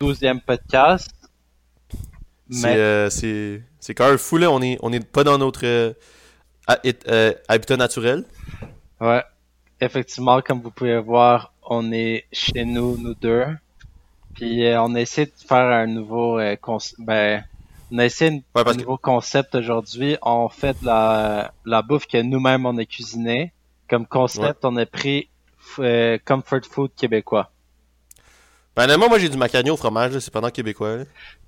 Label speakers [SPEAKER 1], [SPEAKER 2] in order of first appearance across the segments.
[SPEAKER 1] 12e podcast.
[SPEAKER 2] C'est
[SPEAKER 1] Mais
[SPEAKER 2] euh, c'est même fou là, on est on est pas dans notre euh, euh, habitat naturel.
[SPEAKER 1] ouais, effectivement, comme vous pouvez voir, on est chez nous, nous deux. Puis euh, on a essayé de faire un nouveau euh, concept. Ben, on a essayé
[SPEAKER 2] Ouais,
[SPEAKER 1] un
[SPEAKER 2] que
[SPEAKER 1] nouveau concept aujourd'hui. On fait de la, la bouffe que nous-mêmes on a cuisiné. Comme concept, on a pris euh, comfort food québécois.
[SPEAKER 2] Ben honnêtement, moi j'ai du macaroni au fromage, là, c'est pendant québécois. là.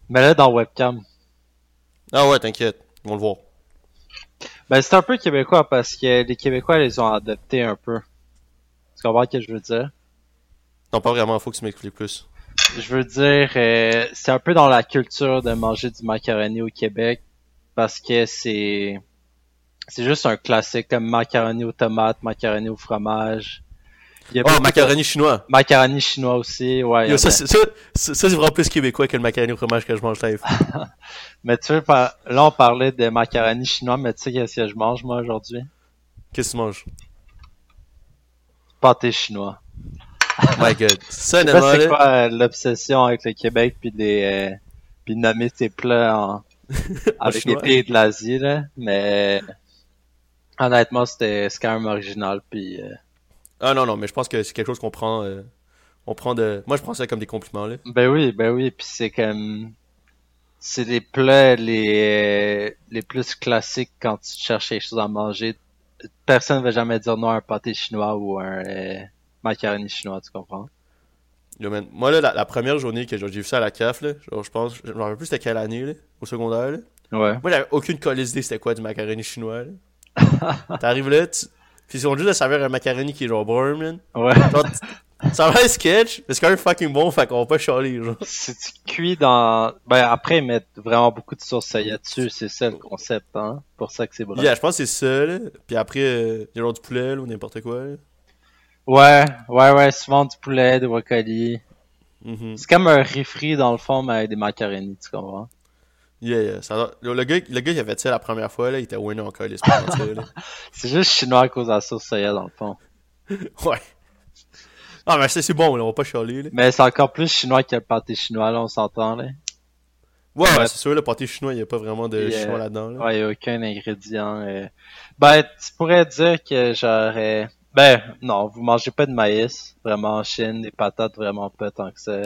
[SPEAKER 1] Mais là, dans webcam.
[SPEAKER 2] Ah ouais, t'inquiète, ils vont le voir.
[SPEAKER 1] Ben, c'est un peu québécois parce que les Québécois les ont adoptés un peu. Tu comprends ce que je veux dire?
[SPEAKER 2] Non, pas vraiment, faut que tu m'expliques plus.
[SPEAKER 1] Je veux dire, euh, c'est un peu dans la culture de manger du macaroni au Québec parce que c'est c'est juste un classique comme macaroni aux tomates, macaroni au fromage. Il y a
[SPEAKER 2] Oh,
[SPEAKER 1] de-
[SPEAKER 2] macaroni chinois.
[SPEAKER 1] macaroni chinois aussi, ouais.
[SPEAKER 2] Yo, ça, ça, ça, ça, c'est vraiment plus québécois que le macaroni au fromage que je mange live.
[SPEAKER 1] Mais tu veux, par- là on parlait de macaroni chinois, mais tu sais qu'est-ce que je mange moi aujourd'hui?
[SPEAKER 2] Qu'est-ce que tu manges?
[SPEAKER 1] Pâté chinois.
[SPEAKER 2] My god. Ça,
[SPEAKER 1] c'est quoi euh, l'obsession avec le Québec puis des euh, puis nommer tes plats en avec les pays de l'Asie là, mais honnêtement c'était quand même original puis euh,
[SPEAKER 2] Ah non, non, mais je pense que c'est quelque chose qu'on prend. euh, on prend de. Moi, je prends ça comme des compliments, là.
[SPEAKER 1] ben oui ben oui puis c'est comme c'est les plats les les plus classiques quand tu cherches quelque chose à manger. Personne ne va jamais dire non à un pâté chinois ou un euh, macaroni chinois, tu comprends?
[SPEAKER 2] Yo, man, Moi, là, la, la première journée que j'ai vu ça à la CAF, là, genre, je pense, je me rappelle plus c'était quelle année, là, au secondaire, là.
[SPEAKER 1] Ouais.
[SPEAKER 2] Moi, j'avais aucune colise c'était quoi du macaroni chinois. T'arrives là, tu... Puis ils ont juste de servir un macaroni qui est genre bon, man.
[SPEAKER 1] Ouais.
[SPEAKER 2] Genre, ça va un sketch, mais c'est quand même fucking bon, fait qu'on va pas chialer, genre.
[SPEAKER 1] Si tu cuis dans... Ben après, ils mettent vraiment beaucoup de sauce soya dessus, c'est ça le concept, hein? Pour ça que c'est bon.
[SPEAKER 2] Yeah, je pense que c'est ça, là. Puis après, euh, il y a genre du poulet, là, ou n'importe quoi, là.
[SPEAKER 1] Ouais, ouais, ouais, souvent du poulet, du brocoli.
[SPEAKER 2] Mhm.
[SPEAKER 1] C'est comme un riz frit dans le fond, mais avec des macaronis, tu comprends?
[SPEAKER 2] Yeah, yeah. Ça, le, gars, le gars qui a fait ça la première fois, là, il était winner encore, les.
[SPEAKER 1] C'est juste chinois à cause de la sauce soya dans le fond.
[SPEAKER 2] Ouais. Ah, mais c'est c'est bon, là, on va pas chialer, là.
[SPEAKER 1] Mais c'est encore plus chinois que le pâté chinois, là, on s'entend, là.
[SPEAKER 2] Ouais, ouais, c'est sûr, le pâté chinois, il y a pas vraiment de
[SPEAKER 1] euh,
[SPEAKER 2] chinois là-dedans, là.
[SPEAKER 1] Ouais, y a aucun ingrédient. euh. Ben, tu pourrais dire que j'aurais... Ben, non, vous mangez pas de maïs, vraiment en Chine, des patates, vraiment pas tant que ça.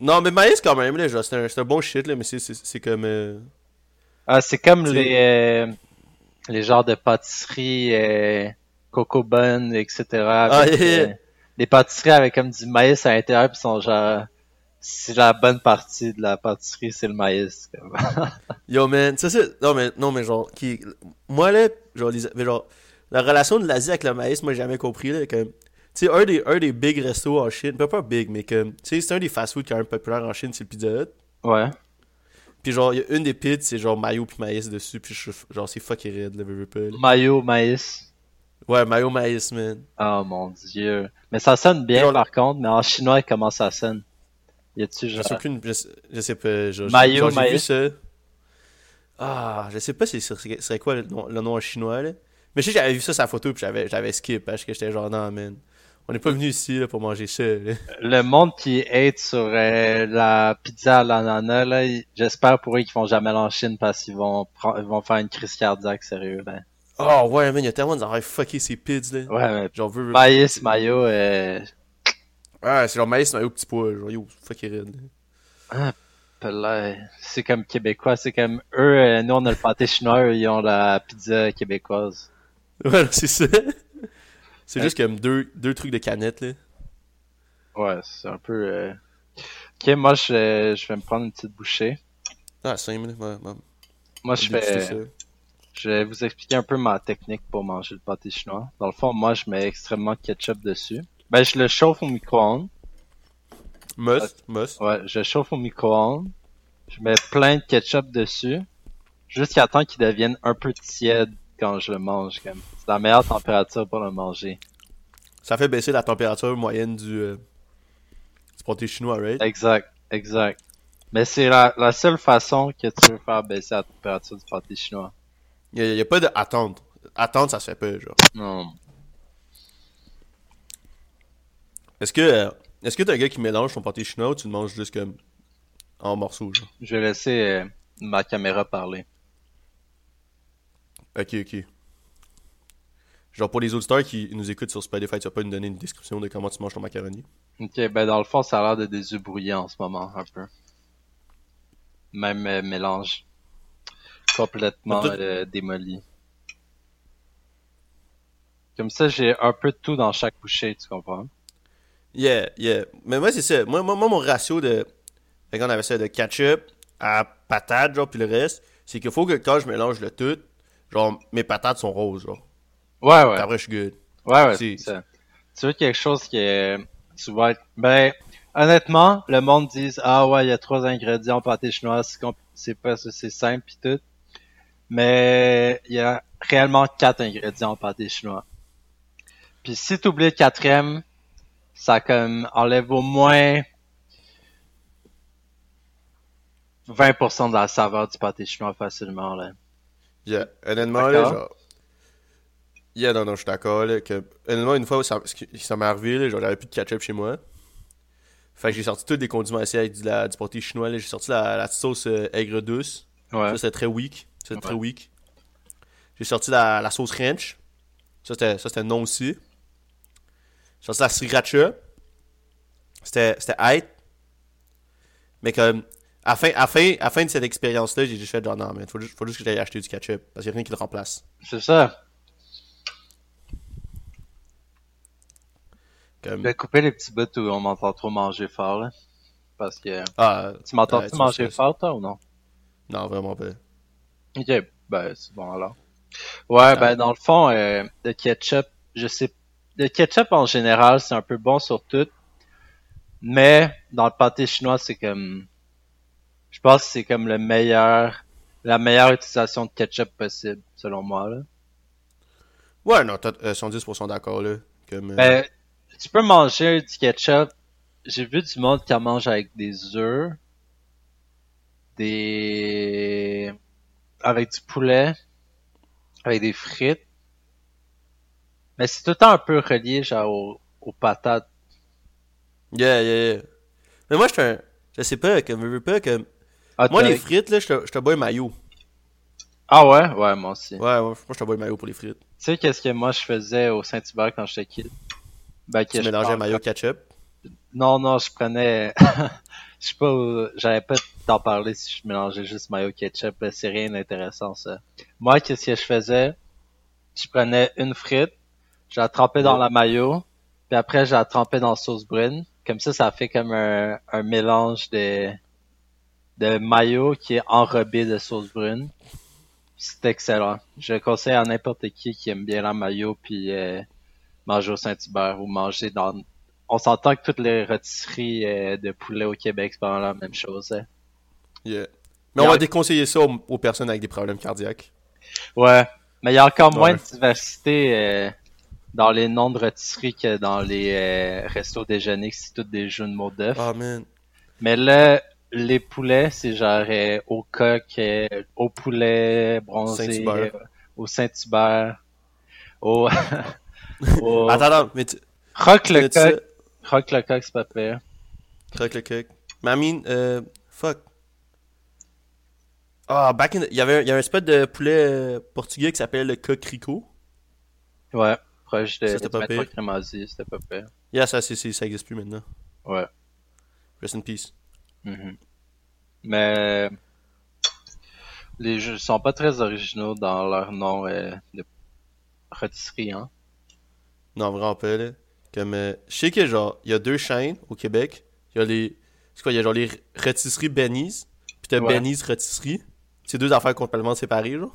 [SPEAKER 2] Non, mais maïs quand même, là, genre, c'est un, c'est un bon shit, là, mais c'est- c'est c'est comme... euh,
[SPEAKER 1] Ah, c'est comme les euh, les genres de pâtisseries euh, Coco Bun, etc.
[SPEAKER 2] Ah,
[SPEAKER 1] avec,
[SPEAKER 2] yeah.
[SPEAKER 1] euh, les pâtisseries avec comme du maïs à l'intérieur puis sont genre c'est la bonne partie de la pâtisserie, c'est le maïs. comme.
[SPEAKER 2] Yo, man, ça c'est... Non, mais, non, mais genre, qui... Moi, là, genre, les... mais genre, la relation de l'Asie avec le maïs, moi, j'ai jamais compris, là, comme... Tu sais, un des, un des big restos en Chine, pas pas big, mais comme... Tu sais, c'est un des fast-food quand même populaires en Chine, c'est le Pizza Hut.
[SPEAKER 1] ouais.
[SPEAKER 2] Puis genre, il y a une des pizzas, c'est genre mayo puis maïs dessus, puis je, genre, c'est fucking raide, là, veux, pas.
[SPEAKER 1] Mayo, maïs.
[SPEAKER 2] Ouais, mayo, maïs, man.
[SPEAKER 1] Oh mon dieu. Mais ça sonne bien
[SPEAKER 2] Genre-
[SPEAKER 1] par contre, mais en chinois comment ça sonne? Y a-tu
[SPEAKER 2] Je
[SPEAKER 1] genre
[SPEAKER 2] sais aucune... Je je sais pas, genre...
[SPEAKER 1] Mayo,
[SPEAKER 2] genre, j'ai vu
[SPEAKER 1] maïs.
[SPEAKER 2] ça... Ah, je sais pas si ce serait serait quoi le nom, le nom en chinois, là. Mais je sais que j'avais vu ça sa photo, puis j'avais j'avais skip, parce que j'étais genre, non, man. On n'est pas venu ici, là, pour manger ça, là.
[SPEAKER 1] le monde qui hate sur euh, la pizza à l'ananas là, j'espère pour eux qu'ils vont jamais aller en Chine parce qu'ils vont ils vont faire une crise cardiaque sérieux là.
[SPEAKER 2] Oh, ouais, man, il y a tellement de fucké ces pids, là.
[SPEAKER 1] Ouais, mais
[SPEAKER 2] Genre, veux,
[SPEAKER 1] maïs, mayo, euh,
[SPEAKER 2] Ouais, c'est genre maïs, mayo, petit pois, genre, yo, fucking raide, là.
[SPEAKER 1] Là, c'est comme québécois, c'est comme eux, euh, nous on a le pâté chinois, eux, ils ont la pizza québécoise.
[SPEAKER 2] Ouais, c'est ça. C'est juste comme deux, deux trucs de canette, là.
[SPEAKER 1] Ouais, c'est un peu. euh, Ok, moi je, je vais me prendre une petite bouchée.
[SPEAKER 2] Ah, cinq minutes, ouais, ouais.
[SPEAKER 1] Moi je fais, je vais vous expliquer un peu ma technique pour manger le pâté chinois. Dans le fond, moi je mets extrêmement de ketchup dessus. Ben je le chauffe au micro-ondes.
[SPEAKER 2] Must, must.
[SPEAKER 1] Ouais, je chauffe au micro-ondes. Je mets plein de ketchup dessus. Jusqu'à temps qu'il devienne un peu tiède quand je le mange. comme. C'est la meilleure température pour le manger.
[SPEAKER 2] Ça fait baisser la température moyenne du, euh, du pâté chinois, right?
[SPEAKER 1] Exact, exact. Mais c'est la, la seule façon que tu veux faire baisser la température du pâté chinois.
[SPEAKER 2] Il y, a- pas de attendre. Attendre, ça se fait pas, genre.
[SPEAKER 1] Non.
[SPEAKER 2] Est-ce que, euh, Est-ce que t'es un gars qui mélange ton pâté chinois ou tu le manges juste comme en morceaux, genre?
[SPEAKER 1] Je vais laisser euh, ma caméra parler.
[SPEAKER 2] Ok, ok. Genre pour les auditeurs qui nous écoutent sur Spotify, tu vas pas nous donner une description de comment tu manges ton macaroni?
[SPEAKER 1] Ok, ben dans le fond, ça a l'air de des œufs brouillés en ce moment, un peu. Même euh, mélange. Complètement euh, démoli. Comme ça, j'ai un peu de tout dans chaque bouchée, tu comprends?
[SPEAKER 2] Yeah, yeah. Mais moi, c'est ça. Moi, moi, moi, mon ratio de. Fait qu'on avait ça de ketchup à patate, genre, puis le reste, c'est qu'il faut que quand je mélange le tout, genre, mes patates sont roses, genre.
[SPEAKER 1] Ouais, ouais.
[SPEAKER 2] Après, je suis good.
[SPEAKER 1] Ouais, ouais,
[SPEAKER 2] C'est-
[SPEAKER 1] c'est ça. Tu veux quelque chose qui est... Tu vas être... Ben, honnêtement, le monde dit « Ah ouais, il y a trois ingrédients pâté chinois, c'est pas c'est simple pis tout. » Mais il y a réellement quatre ingrédients pâté chinois. Puis si tu oublies le quatrième, ça comme enlève au moins 20% de la saveur du pâté chinois facilement, là.
[SPEAKER 2] Yeah. Honnêtement, là, genre. Yeah, non, non, je suis d'accord, là. Que... Honnêtement, une fois, ça, ça m'est arrivé, là, genre, j'avais plus de ketchup chez moi. Fait que j'ai sorti tous les condiments ici avec du, la, du pâté chinois, là. J'ai sorti la, la sauce euh, aigre douce.
[SPEAKER 1] Ouais.
[SPEAKER 2] Ça, c'était très weak. C'était
[SPEAKER 1] Ouais.
[SPEAKER 2] très weak. J'ai sorti la, la sauce ranch. Ça, c'était, ça, c'était non aussi. J'ai sorti la sriracha. C'était, c'était. Mais comme, à la fin, à fin, à fin de cette expérience-là, j'ai juste fait genre, non, mais faut juste, faut juste que j'aille acheter du ketchup. Parce qu'il n'y a rien qui le remplace.
[SPEAKER 1] C'est ça.
[SPEAKER 2] Comme,
[SPEAKER 1] Je vais couper les petits bouts où on m'entend trop manger fort, là. Parce que...
[SPEAKER 2] ah,
[SPEAKER 1] Tu m'entends-tu
[SPEAKER 2] Ouais,
[SPEAKER 1] manger fort, toi, ou non?
[SPEAKER 2] non, vraiment pas.
[SPEAKER 1] Ok, ben, c'est bon, alors. Ouais, ben, dans le fond, euh, le ketchup, je sais... Le ketchup, en général, c'est un peu bon sur tout. Mais, dans le pâté chinois, c'est comme... Je pense que c'est comme le meilleur... La meilleure utilisation de ketchup possible, selon moi, là.
[SPEAKER 2] Ouais, non, t'as euh, 110% d'accord, là. Comme, euh,
[SPEAKER 1] Ben, tu peux manger du ketchup. J'ai vu du monde qui en mange avec des œufs, des, avec du poulet, avec des frites. Mais c'est tout le temps un peu relié, genre, aux, aux patates.
[SPEAKER 2] yeah, yeah, yeah. Mais moi, je suis un. Je sais pas, comme, je veux pas, comme.
[SPEAKER 1] Ah,
[SPEAKER 2] Moi, les frites, là, je te bois un maillot.
[SPEAKER 1] Ah ouais? Ouais, moi aussi.
[SPEAKER 2] Ouais, ouais, moi, je te bois un maillot pour les frites.
[SPEAKER 1] Tu sais qu'est-ce que moi je faisais au Saint-Hubert quand j'étais kid? Ben, que
[SPEAKER 2] Tu
[SPEAKER 1] je
[SPEAKER 2] mélangeais maillot ketchup?
[SPEAKER 1] Non, non, je prenais. je sais pas, où- j'avais pas t'en parler si je mélangeais juste mayo ketchup. C'est rien d'intéressant ça. Moi, qu'est-ce que je faisais? Je prenais une frite, je la trempais dans
[SPEAKER 2] Ouais.
[SPEAKER 1] la mayo, puis après je la trempais dans la sauce brune. Comme ça, ça fait comme un, un mélange de de mayo qui est enrobé de sauce brune. C'est excellent. Je le conseille à n'importe qui qui aime bien la mayo puis euh, manger au Saint-Hubert ou manger dans on s'entend que toutes les rôtisseries euh, de poulet au Québec, c'est pas la même chose. hein.
[SPEAKER 2] Yeah. Mais on
[SPEAKER 1] a-
[SPEAKER 2] va déconseiller ça aux, aux personnes avec des problèmes cardiaques.
[SPEAKER 1] Ouais. Mais il y a encore moins de diversité euh, dans les noms de rôtisseries que dans les euh, restos déjeuners, que c'est tous des jeux de mots d'œufs.
[SPEAKER 2] Ah.
[SPEAKER 1] Mais là, les poulets, c'est genre euh, au coq, au poulet bronzé, au Saint-Hubert, au...
[SPEAKER 2] Attends, attends, mais tu.
[SPEAKER 1] Rock le coq. Rock le coq, c'est pas pire.
[SPEAKER 2] Croque le coq. Mean, euh, fuck. Ah, back in the- Il y avait, un- il y avait un spot de poulet euh, portugais qui s'appelait le coq rico.
[SPEAKER 1] Ouais, proche de
[SPEAKER 2] c'était pas pire.
[SPEAKER 1] C'était pas pire.
[SPEAKER 2] Yeah, ça, c'est, ça existe plus maintenant.
[SPEAKER 1] Ouais.
[SPEAKER 2] Rest in peace.
[SPEAKER 1] Mhm. Mais les jeux sont pas très originaux dans leur nom euh, de rôtisserie, hein.
[SPEAKER 2] Non, vraiment pas, là. Comme, euh, je sais que, genre, il y a deux chaînes au Québec. Il y a les. C'est quoi, il y a genre les rôtisseries Benny's. Puis t'as
[SPEAKER 1] Ouais.
[SPEAKER 2] Benny's Rôtisserie. C'est deux affaires complètement séparées, genre.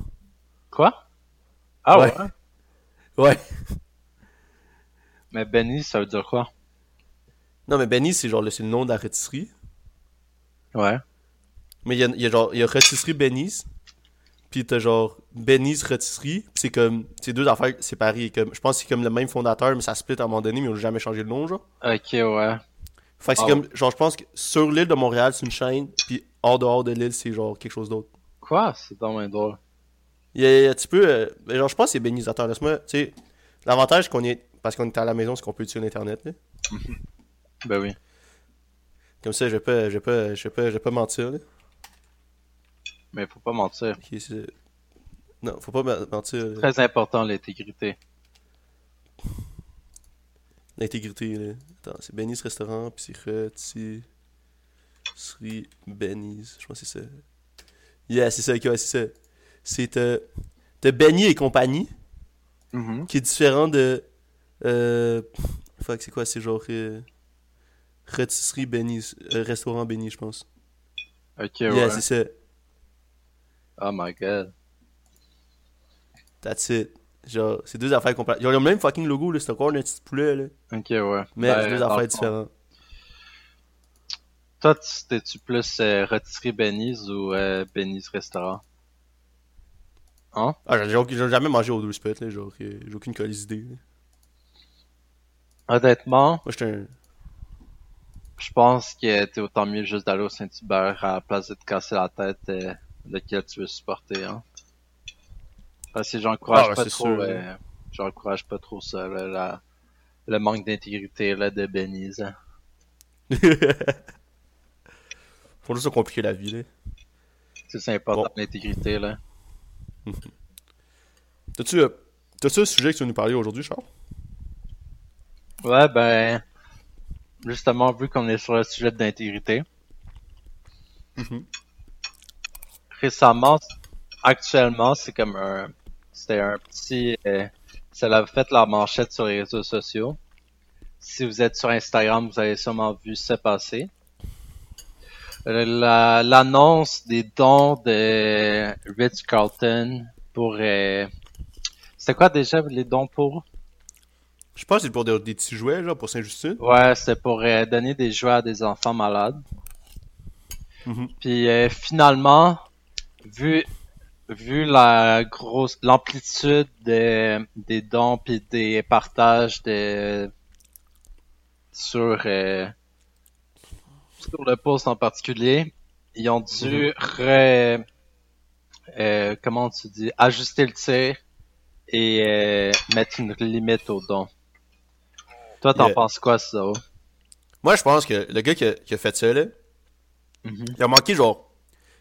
[SPEAKER 1] Quoi? Ah ouais?
[SPEAKER 2] Ouais. Ouais.
[SPEAKER 1] Mais Benny, ça veut dire quoi?
[SPEAKER 2] Non, mais Benny's, c'est genre le, nom de la rôtisserie.
[SPEAKER 1] Ouais.
[SPEAKER 2] Mais il y a, il y a genre, il y a rôtisserie Benny's. Puis t'as genre Benny's rôtisserie. Puis c'est comme, c'est deux affaires séparées. Comme, je pense que c'est comme le même fondateur, mais ça split à un moment donné, mais ils ont jamais changé le nom, genre.
[SPEAKER 1] Ok, ouais.
[SPEAKER 2] Fait que c'est
[SPEAKER 1] Ah
[SPEAKER 2] comme, genre, je pense que sur l'île de Montréal, c'est une chaîne. Puis hors dehors de l'île, c'est genre quelque chose d'autre.
[SPEAKER 1] Quoi? C'est dans mes drôle.
[SPEAKER 2] Il y a, un petit peu, euh, genre, je pense que c'est Benny's. Attends, laisse-moi, tu sais, l'avantage qu'on est, parce qu'on est à la maison, c'est qu'on peut utiliser Internet, là.
[SPEAKER 1] Ben oui.
[SPEAKER 2] Comme ça, je vais pas, je vais pas, je vais pas, je vais pas mentir. Là.
[SPEAKER 1] Mais faut pas mentir.
[SPEAKER 2] Non, faut pas me- mentir.
[SPEAKER 1] Très important l'intégrité.
[SPEAKER 2] L'intégrité, là. Attends, c'est Benny's Restaurant, puis c'est Rôti... Sri Benny's. Je pense que c'est ça. Yeah, c'est ça, ok, ouais, c'est ça. C'est euh, de Benny et compagnie,
[SPEAKER 1] Mhm.
[SPEAKER 2] qui est différent de... Euh... Fuck, c'est quoi, c'est genre... Euh... Rôtisserie Benny's. euh, restaurant Benny, je pense.
[SPEAKER 1] Ok,
[SPEAKER 2] Yeah,
[SPEAKER 1] ouais.
[SPEAKER 2] c'est ça.
[SPEAKER 1] Oh my god.
[SPEAKER 2] That's it. Genre, c'est deux affaires complètes. Ils ont le même fucking logo, là. C'est encore un petit poulet, là.
[SPEAKER 1] Ok, ouais.
[SPEAKER 2] Mais
[SPEAKER 1] Ben,
[SPEAKER 2] c'est deux affaires différentes.
[SPEAKER 1] Toi, tu- t'es-tu plus euh, rôtisserie Benny's ou euh, Benny's restaurant? Hein?
[SPEAKER 2] Ah, j'ai jamais mangé au deux spot, là. Genre, euh, j'ai aucune colise idée. là.
[SPEAKER 1] Honnêtement,
[SPEAKER 2] Moi, j'étais un.
[SPEAKER 1] je pense que t'es autant mieux juste d'aller au Saint-Hubert à la place de te casser la tête lequel tu veux supporter, hein. Parce que j'encourage
[SPEAKER 2] Ah,
[SPEAKER 1] pas trop, euh, j'encourage pas trop ça, là, la- le manque d'intégrité, là, de hein.
[SPEAKER 2] Faut juste compliquer la vie, là.
[SPEAKER 1] C'est c'est important,
[SPEAKER 2] Bon.
[SPEAKER 1] l'intégrité, là.
[SPEAKER 2] T'as-tu euh, t'as-tu un sujet que tu veux nous parler aujourd'hui, Charles?
[SPEAKER 1] Ouais, ben, justement, vu qu'on est sur le sujet d'intégrité,
[SPEAKER 2] Mhm.
[SPEAKER 1] Récemment, actuellement, c'est comme un, c'était un petit, euh, ça l'a fait la manchette sur les réseaux sociaux. Si vous êtes sur Instagram, vous avez sûrement vu ça passer. Euh, la- L'annonce des dons de Ritz Carlton pour, euh, c'était quoi déjà les dons pour?
[SPEAKER 2] Je pense que c'est pour des, des petits jouets, genre, pour Saint-Justine.
[SPEAKER 1] Ouais, c'était pour euh, donner des jouets à des enfants malades.
[SPEAKER 2] Mhm.
[SPEAKER 1] Puis euh, finalement, vu vu la grosse l'amplitude des des dons puis des partages de sur euh, sur le post en particulier, ils ont dû re- euh, comment tu dis ajuster le tir et euh, mettre une limite aux dons. Toi, t'en
[SPEAKER 2] Yeah.
[SPEAKER 1] penses quoi, ça?
[SPEAKER 2] Moi, je pense que le gars qui a, qui a fait ça, là,
[SPEAKER 1] Mhm.
[SPEAKER 2] il a manqué genre.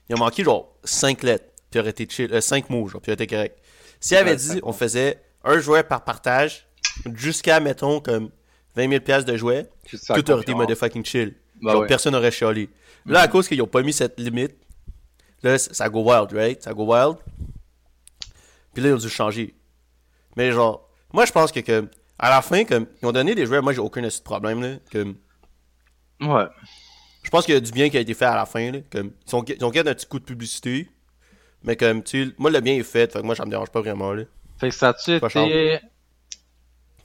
[SPEAKER 2] Il a manqué genre 5 lettres, puis il aurait été chill. 5 mots, genre, puis il aurait été correct. S'il avait
[SPEAKER 1] Ouais,
[SPEAKER 2] dit, on faisait un jouet par partage, jusqu'à, mettons, comme 20 000 piastres de jouets, tout aurait été motherfucking chill. Genre,
[SPEAKER 1] ouais.
[SPEAKER 2] personne n'aurait chialé. Là, à cause qu'ils ont pas mis cette limite, là, ça go wild, right? Ça go wild. Puis là, ils ont dû changer. Mais genre, moi, je pense que, que à la fin, comme, ils ont donné des jouets, moi, j'ai aucun de problème, là. Comme,
[SPEAKER 1] Ouais.
[SPEAKER 2] Je pense qu'il y a du bien qui a été fait à la fin, là. Comme, ils ont, ils ont gagné un petit coup de publicité. Mais comme, tu sais, moi, le bien est fait, fait que moi, ça me dérange pas vraiment, là.
[SPEAKER 1] Fait que ça a-tu été...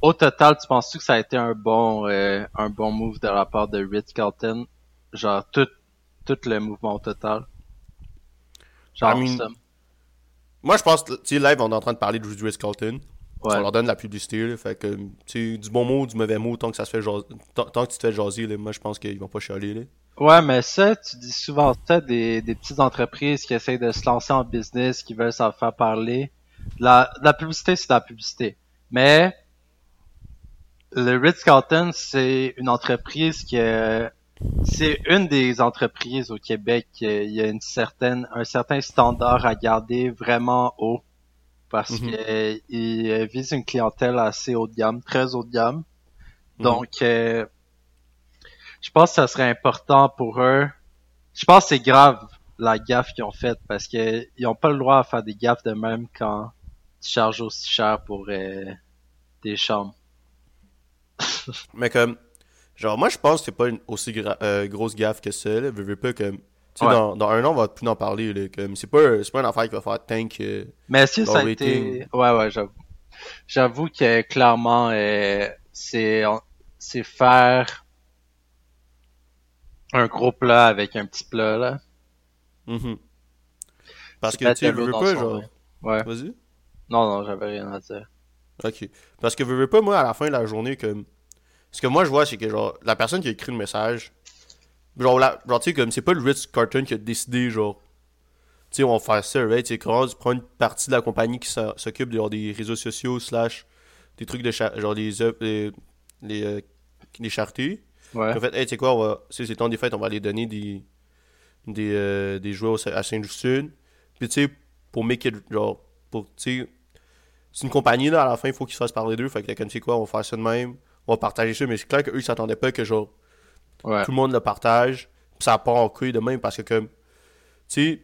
[SPEAKER 1] Au total, tu penses-tu que ça a été un bon euh, un bon move de la part de Ritz Carlton? Genre, tout, tout le mouvement au total? Genre,
[SPEAKER 2] I mean, Moi, je pense, tu sais, live, on est en train de parler de Ritz Carlton.
[SPEAKER 1] ouais.
[SPEAKER 2] On leur donne de la publicité, là. Fait que, tu sais, du bon mot, du mauvais mot, tant que ça se fait jaser, tant, tant que tu te fais jaser, là, moi, je pense qu'ils vont pas chialer, là.
[SPEAKER 1] Ouais, mais ça, tu dis souvent ça des, des petites entreprises qui essayent de se lancer en business, qui veulent s'en faire parler. La, la publicité, c'est de la publicité. Mais le Ritz-Carlton, c'est une entreprise qui est- c'est une des entreprises au Québec qui il y a une certaine un certain standard à garder vraiment haut parce
[SPEAKER 2] Mhm.
[SPEAKER 1] que il vise une clientèle assez haut de gamme, très haut de gamme. Donc euh, je pense que ça serait important pour eux. Je pense que c'est grave la gaffe qu'ils ont faite parce que ils ont pas le droit à faire des gaffes de même quand tu charges aussi cher pour euh, des chambres.
[SPEAKER 2] Mais comme, genre, moi, je pense que c'est pas une aussi gra- euh, grosse gaffe que ça, là. Veux pas comme, tu sais,
[SPEAKER 1] Ouais.
[SPEAKER 2] dans, dans un an, on va plus en parler, là. Comme, c'est pas, c'est pas une affaire qui va faire tank. euh,
[SPEAKER 1] Mais
[SPEAKER 2] Leur
[SPEAKER 1] ça a
[SPEAKER 2] rating.
[SPEAKER 1] été... Ouais, ouais, j'avoue. J'avoue que clairement, euh, c'est c'est faire un gros plat avec un petit plat, là.
[SPEAKER 2] mhm. Parce que, tu veux, pas, genre.
[SPEAKER 1] Ouais.
[SPEAKER 2] Vas-y.
[SPEAKER 1] Non, non, j'avais rien à dire.
[SPEAKER 2] Ok. Parce que veux, veux pas, moi, à la fin de la journée, comme. Ce que moi, je vois, c'est que, genre, la personne qui a écrit le message. Genre, la, genre tu sais, comme, c'est pas le Ritz Carton qui a décidé, genre. Tu sais, on va faire ça, right? Tu sais, comment tu prends une partie de la compagnie qui s'occupe genre, des réseaux sociaux, slash, des trucs de. cha- genre, des les. les, euh, les charités.
[SPEAKER 1] Ouais.
[SPEAKER 2] En fait, hey, tu sais quoi, on va, si c'est temps des fêtes, on va aller donner des, des, euh, des jouets au- à Saint-Justine. Puis, tu sais, pour make it, genre, pour, tu sais, c'est une compagnie, là, à la fin, il faut qu'ils se fassent parler d'eux. Fait que, comme tu sais quoi, on va faire ça de même. On va partager ça, mais c'est clair qu'eux, ils s'attendaient pas que, genre,
[SPEAKER 1] Ouais.
[SPEAKER 2] tout le monde le partage. Puis ça part en couille de même parce que, comme, tu sais,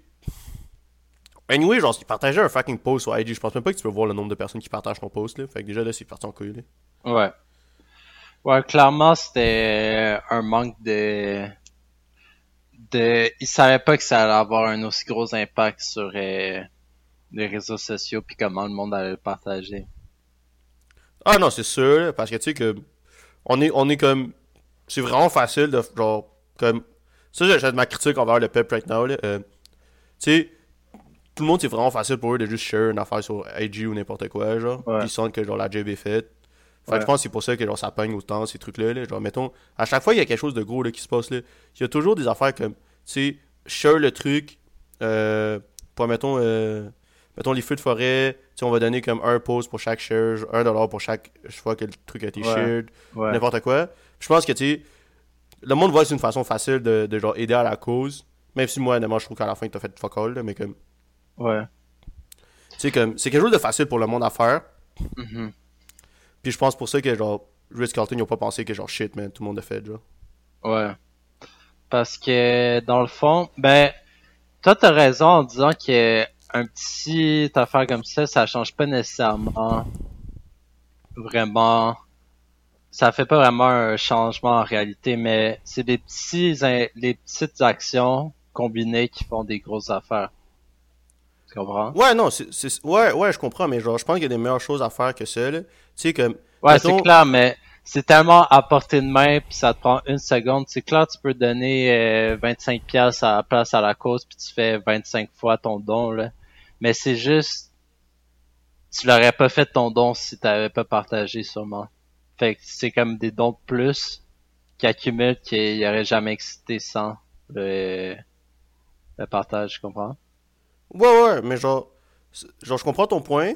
[SPEAKER 2] anyway, genre, ils partageaient un fucking post sur IG. Je pense même pas que tu peux voir le nombre de personnes qui partagent ton post, là. Fait que déjà, là, c'est parti en couille, là.
[SPEAKER 1] Ouais. Ouais, clairement, c'était un manque de... de... Ils savaient pas que ça allait avoir un aussi gros impact sur euh, les réseaux sociaux puis comment le monde allait le partager.
[SPEAKER 2] Ah non, c'est sûr, parce que tu sais que on est, on est comme. C'est vraiment facile de genre comme. Ça, j'ai ma critique envers le pep right now. Là. Euh, tu sais, tout le monde, c'est vraiment facile pour eux de juste share une affaire sur IG ou n'importe quoi, genre.
[SPEAKER 1] Ouais.
[SPEAKER 2] Ils sentent que genre la job est faite. Fait que je pense que c'est pour ça que genre ça pogne autant ces trucs-là. Là. Genre, mettons, à chaque fois il y a quelque chose de gros là, qui se passe là, il y a toujours des affaires comme, tu sais, share le truc, euh, pour mettons, euh, mettons les feux de forêt, tu sais, on va donner comme un post pour chaque share, un dollar pour chaque fois que le truc a été
[SPEAKER 1] Ouais.
[SPEAKER 2] shared,
[SPEAKER 1] Ouais.
[SPEAKER 2] n'importe quoi. Je pense que, tu sais, le monde voit que c'est une façon facile de, de genre aider à la cause. Même si moi, je trouve qu'à la fin, t'as fait fuck all, là, mais comme,
[SPEAKER 1] Ouais.
[SPEAKER 2] tu sais, comme, c'est quelque chose de facile pour le monde à faire.
[SPEAKER 1] Mhm.
[SPEAKER 2] Puis je pense pour ça que, genre, Ritz Carlton, ils ont pas pensé que, genre, shit, man, tout le monde l'a fait, genre.
[SPEAKER 1] Ouais. Parce que, dans le fond, ben, toi, t'as raison en disant que un petit affaire comme ça, ça change pas nécessairement vraiment, ça fait pas vraiment un changement en réalité, mais c'est des petits, les petites actions combinées qui font des grosses affaires. Tu comprends?
[SPEAKER 2] Ouais, non, c'est, c'est- ouais, ouais, je comprends, mais genre, je pense qu'il y a des meilleures choses à faire que ça, là. Tu sais, comme,
[SPEAKER 1] Ouais,
[SPEAKER 2] Mettons-
[SPEAKER 1] c'est clair, mais c'est tellement à portée de main puis ça te prend une seconde. C'est clair, tu peux donner euh, 25 pièces à la place à la cause puis tu fais 25 fois ton don là. Mais c'est juste, tu l'aurais pas fait ton don si t'avais pas partagé sûrement. Fait que c'est comme des dons de plus qui accumulent qu'il y aurait jamais existé sans le, le partage, tu comprends?
[SPEAKER 2] Ouais, ouais, mais genre, genre je comprends ton point.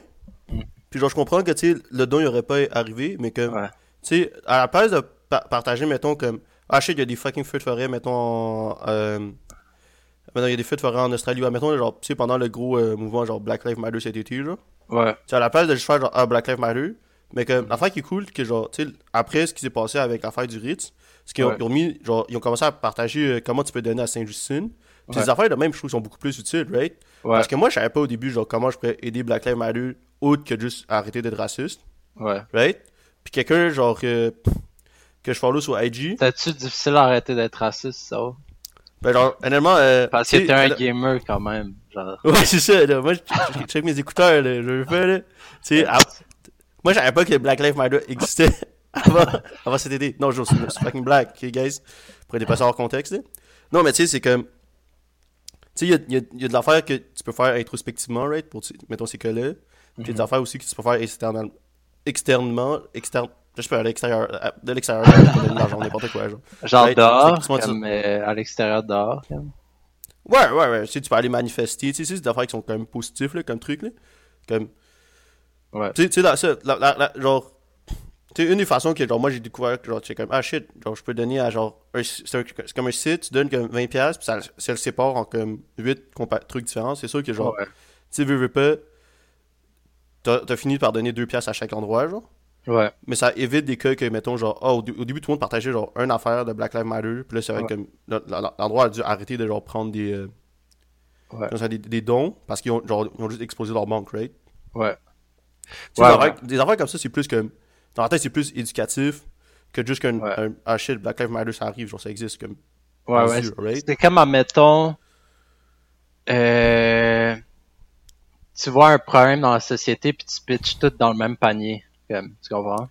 [SPEAKER 1] Mm.
[SPEAKER 2] Puis genre, je comprends que, tu sais, le don, il aurait pas arrivé, mais que,
[SPEAKER 1] Ouais.
[SPEAKER 2] tu sais, à la place de pa- partager, mettons, comme, ah shit, il y a des fucking feux de forêt, mettons, euh, maintenant, il y a des feux de forêt en Australie, ouais, mettons, genre, tu sais, pendant le gros euh, mouvement, genre, Black Lives Matter cet été, genre.
[SPEAKER 1] Ouais.
[SPEAKER 2] Tu sais, à la place de juste faire, genre, ah, Black Lives Matter, mais que, l'affaire qui est cool, que, genre, tu sais, après ce qui s'est passé avec l'affaire du Ritz, c'est qu'ils
[SPEAKER 1] Ouais.
[SPEAKER 2] ont mis, genre, ils ont commencé à partager euh, comment tu peux donner à Saint-Justine. Puis
[SPEAKER 1] Ouais.
[SPEAKER 2] ces affaires de même, je trouve, sont beaucoup plus utiles, right?
[SPEAKER 1] Ouais.
[SPEAKER 2] Parce que moi, je savais pas au début, genre, comment je pourrais aider Black Lives Matter autre que juste arrêter d'être raciste,
[SPEAKER 1] Ouais.
[SPEAKER 2] right? Puis quelqu'un, genre, que, que je follow sur IG,
[SPEAKER 1] C'était-tu difficile d'arrêter d'être raciste, ça?
[SPEAKER 2] ben, genre, honnêtement, euh,
[SPEAKER 1] Parce que t'es un gamer quand même, genre.
[SPEAKER 2] Ouais, c'est ça, là. Moi, je check mes écouteurs, là. Je le fais, là. Tu sais, à- moi, je savais pas que Black Lives Matter existait avant, avant cet été. Non, je c'est c'est fucking black, ok, guys? Pour dépasser hors contexte, là. Non, mais tu sais, c'est comme. Tu sais, il y a, y a- y a de l'affaire que tu peux faire introspectivement, right? Pour, mettons, ces cas-là. Puis il y a des affaires aussi que tu peux faire external- externement, externe. Je sais pas, à l'extérieur, de l'extérieur, de l'argent, n'importe quoi, genre.
[SPEAKER 1] Genre
[SPEAKER 2] Ouais,
[SPEAKER 1] dehors, euh, à l'extérieur dehors. comme.
[SPEAKER 2] Ouais, ouais, ouais. Tu sais, tu peux aller manifester. Tu sais, c'est des affaires qui sont quand même positifs, là, comme truc, là. Comme.
[SPEAKER 1] Ouais.
[SPEAKER 2] Tu sais, dans ça, la- la- la- genre. Tu sais, une des façons que, genre, moi, j'ai découvert que, genre, tu sais, comme, ah shit, genre, je peux donner à, genre, c'est comme un site, tu donnes comme 20$, puis ça, ça le sépare en comme 8 compa- trucs différents. C'est sûr que, genre,
[SPEAKER 1] Ouais.
[SPEAKER 2] tu sais, veux, veux pas, t'as fini par donner 2$ à chaque endroit, genre.
[SPEAKER 1] Ouais.
[SPEAKER 2] Mais ça évite des cas que, mettons, genre, ah, au, dé- au début, tout le monde partageait, genre, une affaire de Black Lives Matter. Puis là, c'est vrai
[SPEAKER 1] Ouais.
[SPEAKER 2] que l'endroit a dû arrêter de, genre, prendre des, euh,
[SPEAKER 1] Ouais.
[SPEAKER 2] ça, des, des dons parce qu'ils ont, genre, ils ont juste exposé leur banque, right?
[SPEAKER 1] Ouais.
[SPEAKER 2] Tu sais,
[SPEAKER 1] Ouais,
[SPEAKER 2] des,
[SPEAKER 1] ouais.
[SPEAKER 2] affaires, des affaires comme ça, c'est plus comme. Dans la tête, c'est plus éducatif que juste qu'un.
[SPEAKER 1] Ouais.
[SPEAKER 2] Ah shit, Black Lives Matter, ça arrive, genre, ça existe. Comme,
[SPEAKER 1] Ouais, ouais.
[SPEAKER 2] right?
[SPEAKER 1] C'est comme, admettons, euh, tu vois un problème dans la société puis tu pitches tout dans le même panier. Comme, tu comprends?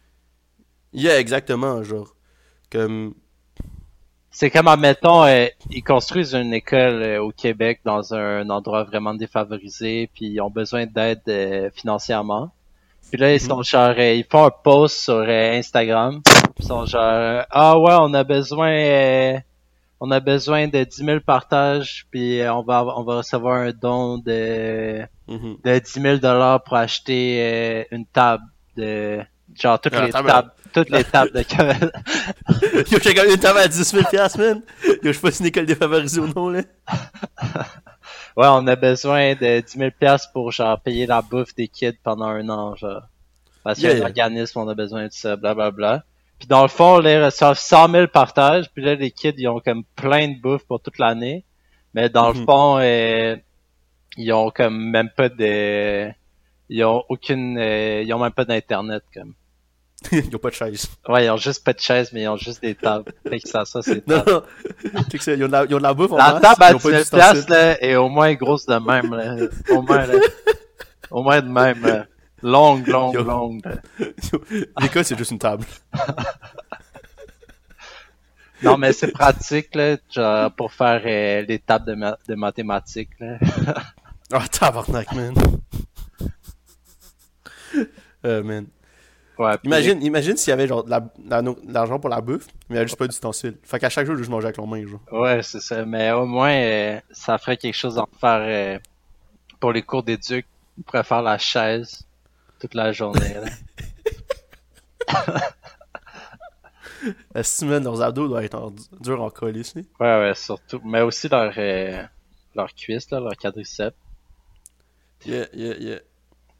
[SPEAKER 2] Yeah, exactement, genre. Comme.
[SPEAKER 1] C'est comme, admettons, euh, ils construisent une école euh, au Québec dans un endroit vraiment défavorisé, puis ils ont besoin d'aide euh, financièrement. Puis là, ils sont genre, euh, ils font un post sur euh, Instagram. Ils sont genre, euh, ah ouais, on a besoin, euh, on a besoin de 10 000 partages, puis on va, on va recevoir un don de,
[SPEAKER 2] mhm.
[SPEAKER 1] de 10 000 dollars pour acheter euh, une table de, genre toutes
[SPEAKER 2] Ah,
[SPEAKER 1] les
[SPEAKER 2] table-
[SPEAKER 1] tables. toutes les tables de Kevin.
[SPEAKER 2] Yo, j'ai gagné une table à 10 000 piastres, man. Yo, je sais pas si une école défavorisée ou non, là.
[SPEAKER 1] Ouais, on a besoin de 10 000 piastres pour, genre, payer la bouffe des kids pendant un an, genre. Parce y a
[SPEAKER 2] Yeah,
[SPEAKER 1] on a besoin de ça, blablabla. Puis dans le fond, là, ils reçoivent 100 000 partages, puis là, les kids, ils ont comme plein de bouffe pour toute l'année. Mais dans le
[SPEAKER 2] Mhm.
[SPEAKER 1] fond, euh, ils ont comme même pas de... Ils ont aucune... euh, ils ont même pas d'internet, comme.
[SPEAKER 2] Ils ont pas de chaise.
[SPEAKER 1] Ouais, ils ont juste pas de chaises, mais ils ont juste des tables. Fait que ça, ça, c'est
[SPEAKER 2] Non, non. Ils ont de la, ils ont de la bouffe en
[SPEAKER 1] La
[SPEAKER 2] masse,
[SPEAKER 1] table à
[SPEAKER 2] ils ont
[SPEAKER 1] 10
[SPEAKER 2] pas
[SPEAKER 1] 000
[SPEAKER 2] d'ustensiles.
[SPEAKER 1] piastres, là, est au moins grosse de même, là. Au moins, là. Au moins de même, là. Longue, longue,
[SPEAKER 2] Yo.
[SPEAKER 1] longue.
[SPEAKER 2] L'école, c'est juste une table.
[SPEAKER 1] Non, mais c'est pratique, là, genre, pour faire euh, les tables de, ma- de mathématiques, là.
[SPEAKER 2] Ah, tabarnak, man. Euh, man.
[SPEAKER 1] Ouais, puis-
[SPEAKER 2] Imagine, imagine s'il y avait genre de la, la l'argent pour la bouffe, mais il y avait juste pas d'ustensiles. Fait qu'à chaque jour, je mangeais avec leurs mains, genre.
[SPEAKER 1] Ouais, c'est ça. Mais au moins, euh, ça ferait quelque chose d'en faire euh, pour les cours d'éduc. On pourrait faire la chaise toute la journée.
[SPEAKER 2] Est-ce que leurs abdos doivent être en, durs en colis, là?
[SPEAKER 1] Ouais, ouais, surtout. Mais aussi leur, euh, leur cuisse, là, leur quadriceps.
[SPEAKER 2] Yeah, yeah, yeah.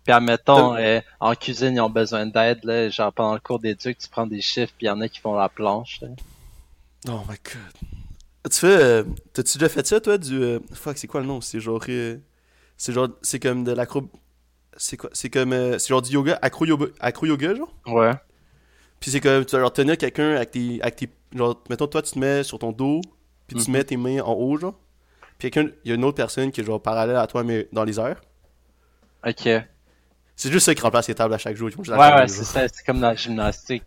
[SPEAKER 1] Puis admettons, euh, en cuisine, ils ont besoin d'aide, là. Genre, pendant le cours d'éduc, tu prends des chiffres, puis il y en a qui font la planche, là.
[SPEAKER 2] Oh my god. Tu fais. euh, T'as-tu déjà fait ça, toi, du. euh, fuck, c'est quoi le nom? C'est genre. euh, c'est genre. C'est comme de l'acro. C'est quoi? C'est comme. euh, c'est genre du yoga, acro-yoga, acro-yoga, genre?
[SPEAKER 1] Ouais.
[SPEAKER 2] Puis c'est comme. Tu vas genre tenir quelqu'un avec tes, avec tes. Genre, mettons, toi, tu te mets sur ton dos, puis tu
[SPEAKER 1] Mhm.
[SPEAKER 2] mets tes mains en haut, genre. Puis quelqu'un. Il y a une autre personne qui est genre parallèle à toi, mais dans les airs.
[SPEAKER 1] Ok. Ouais,
[SPEAKER 2] C'est juste ça qui remplace les tables à chaque jour. Ils font juste la
[SPEAKER 1] ouais,
[SPEAKER 2] changer,
[SPEAKER 1] c'est ça. C'est comme dans la gymnastique.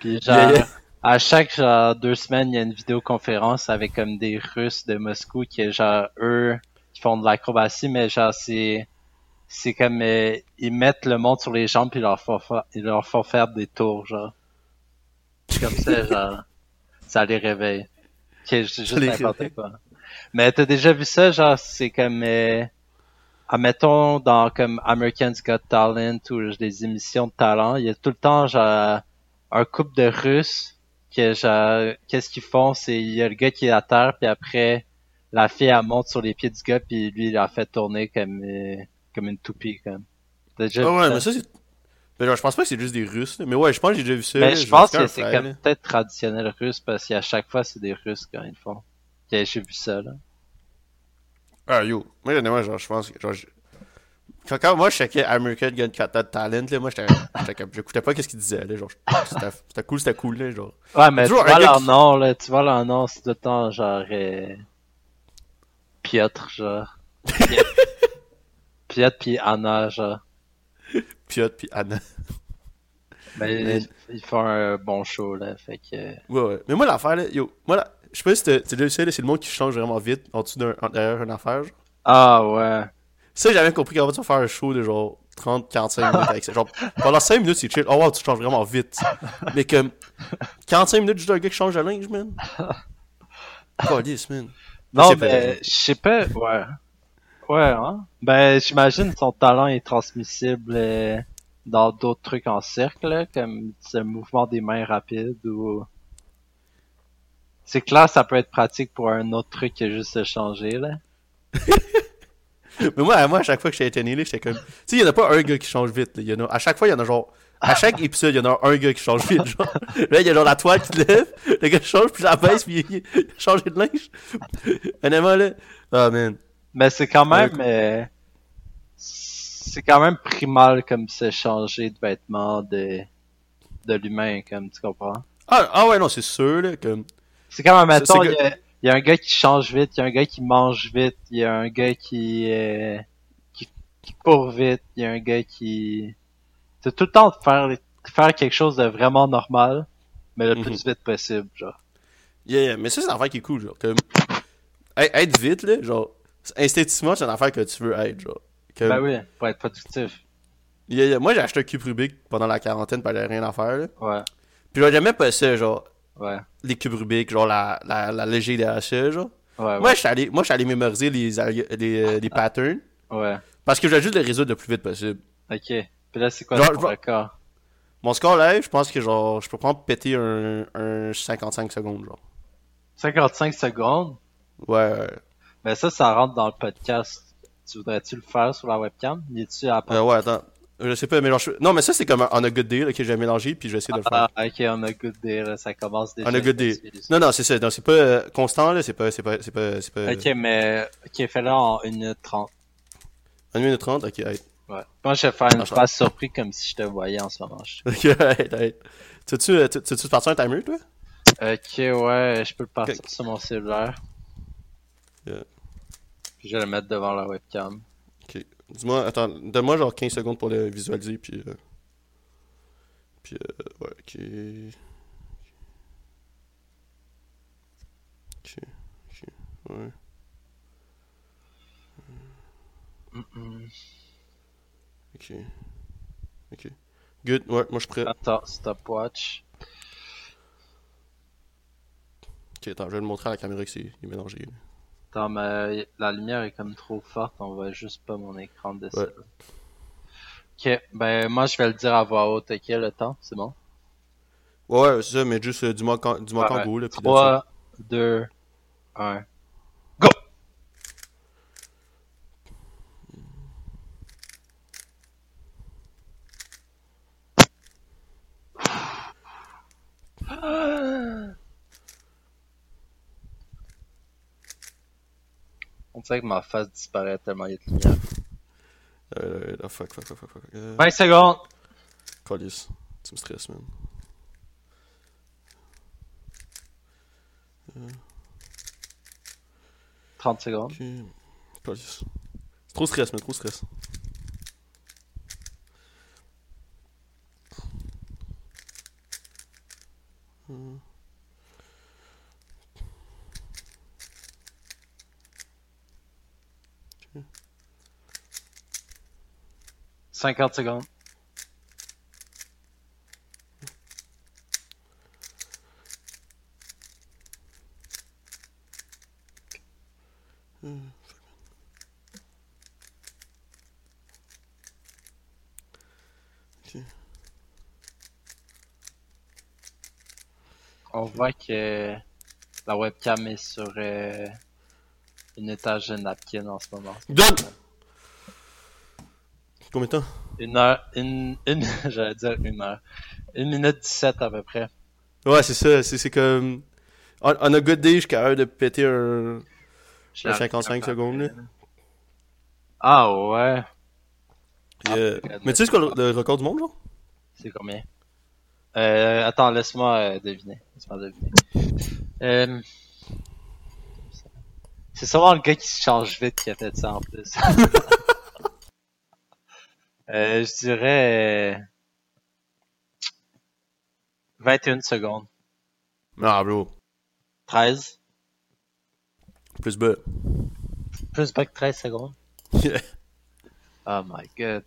[SPEAKER 1] Puis genre,
[SPEAKER 2] Yeah, yeah.
[SPEAKER 1] à chaque genre deux semaines, il y a une vidéoconférence avec comme des Russes de Moscou qui, genre, eux, qui font de l'acrobatie, mais genre, c'est, c'est comme, euh, ils mettent le monde sur les jambes puis ils leur font faire, ils leur font faire des tours, genre. C'est comme ça, genre, ça les réveille. C'est juste n'importe quoi. Mais t'as déjà vu ça, genre, c'est comme, euh, admettons, dans comme American's Got Talent ou des émissions de talent, il y a tout le temps, genre, un couple de Russes que, genre, qu'est-ce qu'ils font, c'est, il y a le gars qui est à terre, puis après, la fille, elle monte sur les pieds du gars, puis lui, il la fait tourner comme, euh, comme une toupie, comme.
[SPEAKER 2] Ah
[SPEAKER 1] vu
[SPEAKER 2] ouais,
[SPEAKER 1] ça?
[SPEAKER 2] mais ça, c'est. Mais genre, je pense pas que c'est juste des Russes. Mais ouais, je pense que j'ai déjà vu ça.
[SPEAKER 1] Mais je pense que c'est comme peut-être traditionnel russe, parce qu'à chaque fois, c'est des Russes quand ils font. J'ai vu ça, là.
[SPEAKER 2] Ah yo, moi honnêtement, genre, je pense que genre, je- quand, quand moi je checkais American Gun Talent, là, moi j'étais comme, j'écoutais pas qu'est-ce qu'ils disaient, là, genre, c'était cool, c'était cool, là, genre.
[SPEAKER 1] Ouais, mais tu vois leur
[SPEAKER 2] qui-
[SPEAKER 1] nom, là, tu vois leur nom, c'est tout le temps, genre, euh... Piotr, genre. Piotr, Piotr pis Anna, genre.
[SPEAKER 2] Piotr pis Anna.
[SPEAKER 1] Mais
[SPEAKER 2] Mais-
[SPEAKER 1] ils, ils font un bon show, là, fait que...
[SPEAKER 2] Ouais, ouais. Mais moi l'affaire, là, yo, moi là, je sais pas si t'as déjà c'est le monde qui change vraiment vite en dessous d'un, derrière une affaire, genre.
[SPEAKER 1] Ah, ouais.
[SPEAKER 2] Ça, j'ai jamais compris qu'en fait, tu vas faire un show de genre 30, 45 minutes avec ça. Genre, pendant 5 minutes, c'est chill. Oh wow, tu changes vraiment vite. Mais comme, 45 minutes juste un gars qui change de linge, man? Calice, man.
[SPEAKER 1] Non, mais je sais pas, ouais. Ouais, hein. Ben, j'imagine son talent est transmissible euh, dans d'autres trucs en cercle, comme ce mouvement des mains rapides ou... C'est clair, ça peut être pratique pour un autre truc que juste se changer, là.
[SPEAKER 2] Mais moi, moi, à chaque fois que j'étais là, j'étais comme. Tu sais, il y en a pas un gars qui change vite. là. Y en a... À chaque fois, il y en a genre. À chaque épisode, il y en a un gars qui change vite. Genre. Là, il y a genre la toile qui lève, le gars change, puis la baisse, puis il, il a changé de linge. Honnêtement, là. Ah, man.
[SPEAKER 1] Mais c'est quand même... euh, c'est quand même primal comme se changer de vêtements de, de l'humain, comme tu comprends?
[SPEAKER 2] Ah, ah ouais, non, c'est sûr, là. Comme...
[SPEAKER 1] C'est comme, un il y, a, il y a un gars qui change vite, il y a un gars qui mange vite, il y a un gars qui, euh, qui, qui court vite, il y a un gars qui... C'est tout le temps de faire, faire quelque chose de vraiment normal, mais le
[SPEAKER 2] Mhm.
[SPEAKER 1] plus vite possible, genre.
[SPEAKER 2] Yeah, yeah. Mais ça, c'est une affaire qui est cool, genre. Comme. Être vite, là, genre. Instinctivement, c'est une affaire que tu veux être, genre. Comme...
[SPEAKER 1] Ben oui, pour être productif.
[SPEAKER 2] Yeah, yeah. Moi, j'ai acheté un cube Rubik pendant la quarantaine, parce que j'avais rien à faire, là.
[SPEAKER 1] Ouais,
[SPEAKER 2] Puis genre, j'aimais pas ça, genre.
[SPEAKER 1] Ouais,
[SPEAKER 2] Les cubes Rubik, genre la, la, la léger des HA, genre.
[SPEAKER 1] ouais, ouais.
[SPEAKER 2] Moi, je suis allé, moi, allé mémoriser les, alg- les, euh, les patterns
[SPEAKER 1] ouais.
[SPEAKER 2] parce que je voulais juste les résoudre le plus vite possible.
[SPEAKER 1] Ok. Puis là, c'est quoi
[SPEAKER 2] Genre,
[SPEAKER 1] ton record?
[SPEAKER 2] Mon score live, je pense que genre, je peux prendre péter un, un 55 secondes, genre.
[SPEAKER 1] 55 secondes?
[SPEAKER 2] Ouais, ouais.
[SPEAKER 1] Mais ça, ça rentre dans le podcast. Tu voudrais-tu le faire sur la webcam? Y tu à
[SPEAKER 2] Euh, ouais, attends. Je sais pas, mélange. Non, mais ça, c'est comme un On a Good Day là, que j'ai mélangé, puis je vais essayer de le faire.
[SPEAKER 1] Ah, ok, on a good day, là. Ça commence déjà.
[SPEAKER 2] On a Good Day. Non, non, c'est ça. Non, c'est pas euh, constant, là. C'est pas. C'est pas. C'est pas. C'est pas.
[SPEAKER 1] Ok, mais. Ok, fais-le en 1 minute 30.
[SPEAKER 2] 1 minute 30, ok, hey.
[SPEAKER 1] Ouais. Moi, je vais faire une
[SPEAKER 2] Ah,
[SPEAKER 1] phrase surprise comme si je te voyais en ce moment. Je-
[SPEAKER 2] Ok, hey, hey. Tu veux-tu tu- tu veux-tu partir un timer, toi?
[SPEAKER 1] Ok, ouais, je peux le partir
[SPEAKER 2] Ok.
[SPEAKER 1] sur mon cellulaire.
[SPEAKER 2] Yeah.
[SPEAKER 1] Puis je vais le mettre devant la webcam.
[SPEAKER 2] Dis-moi, attends, donne-moi genre 15 secondes pour le visualiser, puis. euh, Puis, euh, ouais, ok. Ok, ok, ouais. Ok. Ok. Good, ouais, moi je suis prêt.
[SPEAKER 1] Attends, stopwatch.
[SPEAKER 2] Ok, attends, je vais le montrer à la caméra que c'est mélangé.
[SPEAKER 1] Attends, mais la lumière est comme trop forte, on voit juste pas mon écran de
[SPEAKER 2] Ouais.
[SPEAKER 1] Ok, ben moi je vais le dire à voix haute, ok, le temps, c'est bon?
[SPEAKER 2] Ouais, ouais, c'est ça, mais juste euh, dis-moi quand, dis-moi go, là,
[SPEAKER 1] 3, 2, 1. Dirait que ma face disparaît tellement il y a de lumière.
[SPEAKER 2] Euh, euh, fuck, fuck, fuck, fuck, fuck. Euh,
[SPEAKER 1] 20 secondes!
[SPEAKER 2] Calisse. Tu me stresses, man.
[SPEAKER 1] Hmm. 30 secondes.
[SPEAKER 2] Ok. Calisse. C'est trop stress, man, trop stress.
[SPEAKER 1] 50 secondes. On voit que la webcam est sur euh, une étage de napkin en ce moment.
[SPEAKER 2] Donne! Combien de temps?
[SPEAKER 1] Une heure, une, une, j'allais dire une heure. Une minute 17 à peu près.
[SPEAKER 2] Ouais, c'est ça, c'est comme... On, on a good day, suis capable de péter un...
[SPEAKER 1] J'ai
[SPEAKER 2] un
[SPEAKER 1] arrêté
[SPEAKER 2] 55
[SPEAKER 1] à
[SPEAKER 2] secondes, là.
[SPEAKER 1] Ah ouais. Ah,
[SPEAKER 2] Mais tu sais ce que le, record du monde, genre?
[SPEAKER 1] c'est combien? Euh, attends, laisse-moi euh, deviner. Laisse-moi deviner. Euh, c'est sûrement le gars qui se change vite qui a fait ça en plus. euh, je dirais euh, 21 secondes.
[SPEAKER 2] Ah, bro.
[SPEAKER 1] 13.
[SPEAKER 2] Plus bas.
[SPEAKER 1] Plus bas que 13 secondes.
[SPEAKER 2] Yeah.
[SPEAKER 1] Oh my god.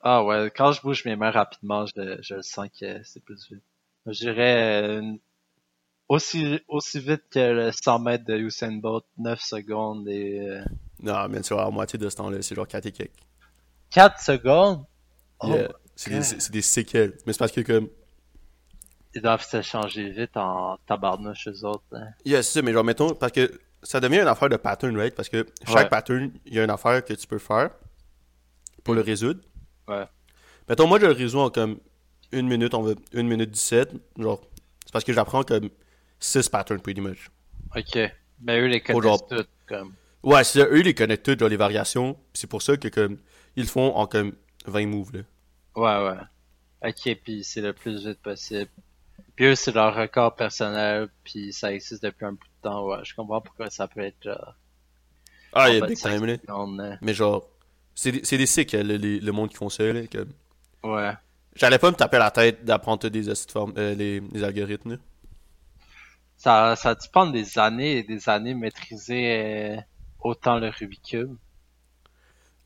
[SPEAKER 1] Ah ouais, quand je bouge mes mains rapidement, je, je le sens que c'est plus vite. Je dirais euh, aussi, aussi vite que le 100 mètres de Usain Bolt, 9 secondes et... euh,
[SPEAKER 2] Non, mais tu vois, à moitié de ce temps-là, c'est genre 4 et quelques.
[SPEAKER 1] 4 secondes? Oh,
[SPEAKER 2] Yeah. C'est des, séquelles. Mais c'est parce que comme...
[SPEAKER 1] Ils doivent se changer vite en tabarnouche eux autres. hein.
[SPEAKER 2] Yeah, c'est ça, mais genre, mettons, parce que ça devient une affaire de pattern, right? Parce que chaque
[SPEAKER 1] Ouais.
[SPEAKER 2] pattern, il y a une affaire que tu peux faire pour le résoudre.
[SPEAKER 1] Ouais.
[SPEAKER 2] Mettons, moi, je le résous en comme une minute, on va, une minute 17. Genre, c'est parce que j'apprends comme 6 patterns, pretty much.
[SPEAKER 1] Ok. Mais eux les connaissent toutes, comme.
[SPEAKER 2] Ouais, c'est eux, ils les connaissent toutes, genre, les variations. C'est pour ça que, comme, ils le font en comme 20 moves, là.
[SPEAKER 1] Ouais, ouais. Ok, puis c'est le plus vite possible. Puis eux, c'est leur record personnel, puis ça existe depuis un bout de temps. Ouais, je comprends pourquoi ça peut être genre...
[SPEAKER 2] Ah, il y a
[SPEAKER 1] de
[SPEAKER 2] big time, là. Mais genre, c'est des, c'est des sick, le, les- le monde qui font ça, là. Comme...
[SPEAKER 1] Ouais.
[SPEAKER 2] J'allais pas me taper la tête d'apprendre des euh, les, les algorithmes, là.
[SPEAKER 1] Ça, ça a dû prendre des années et des années maîtriser euh, autant le Rubik's Cube.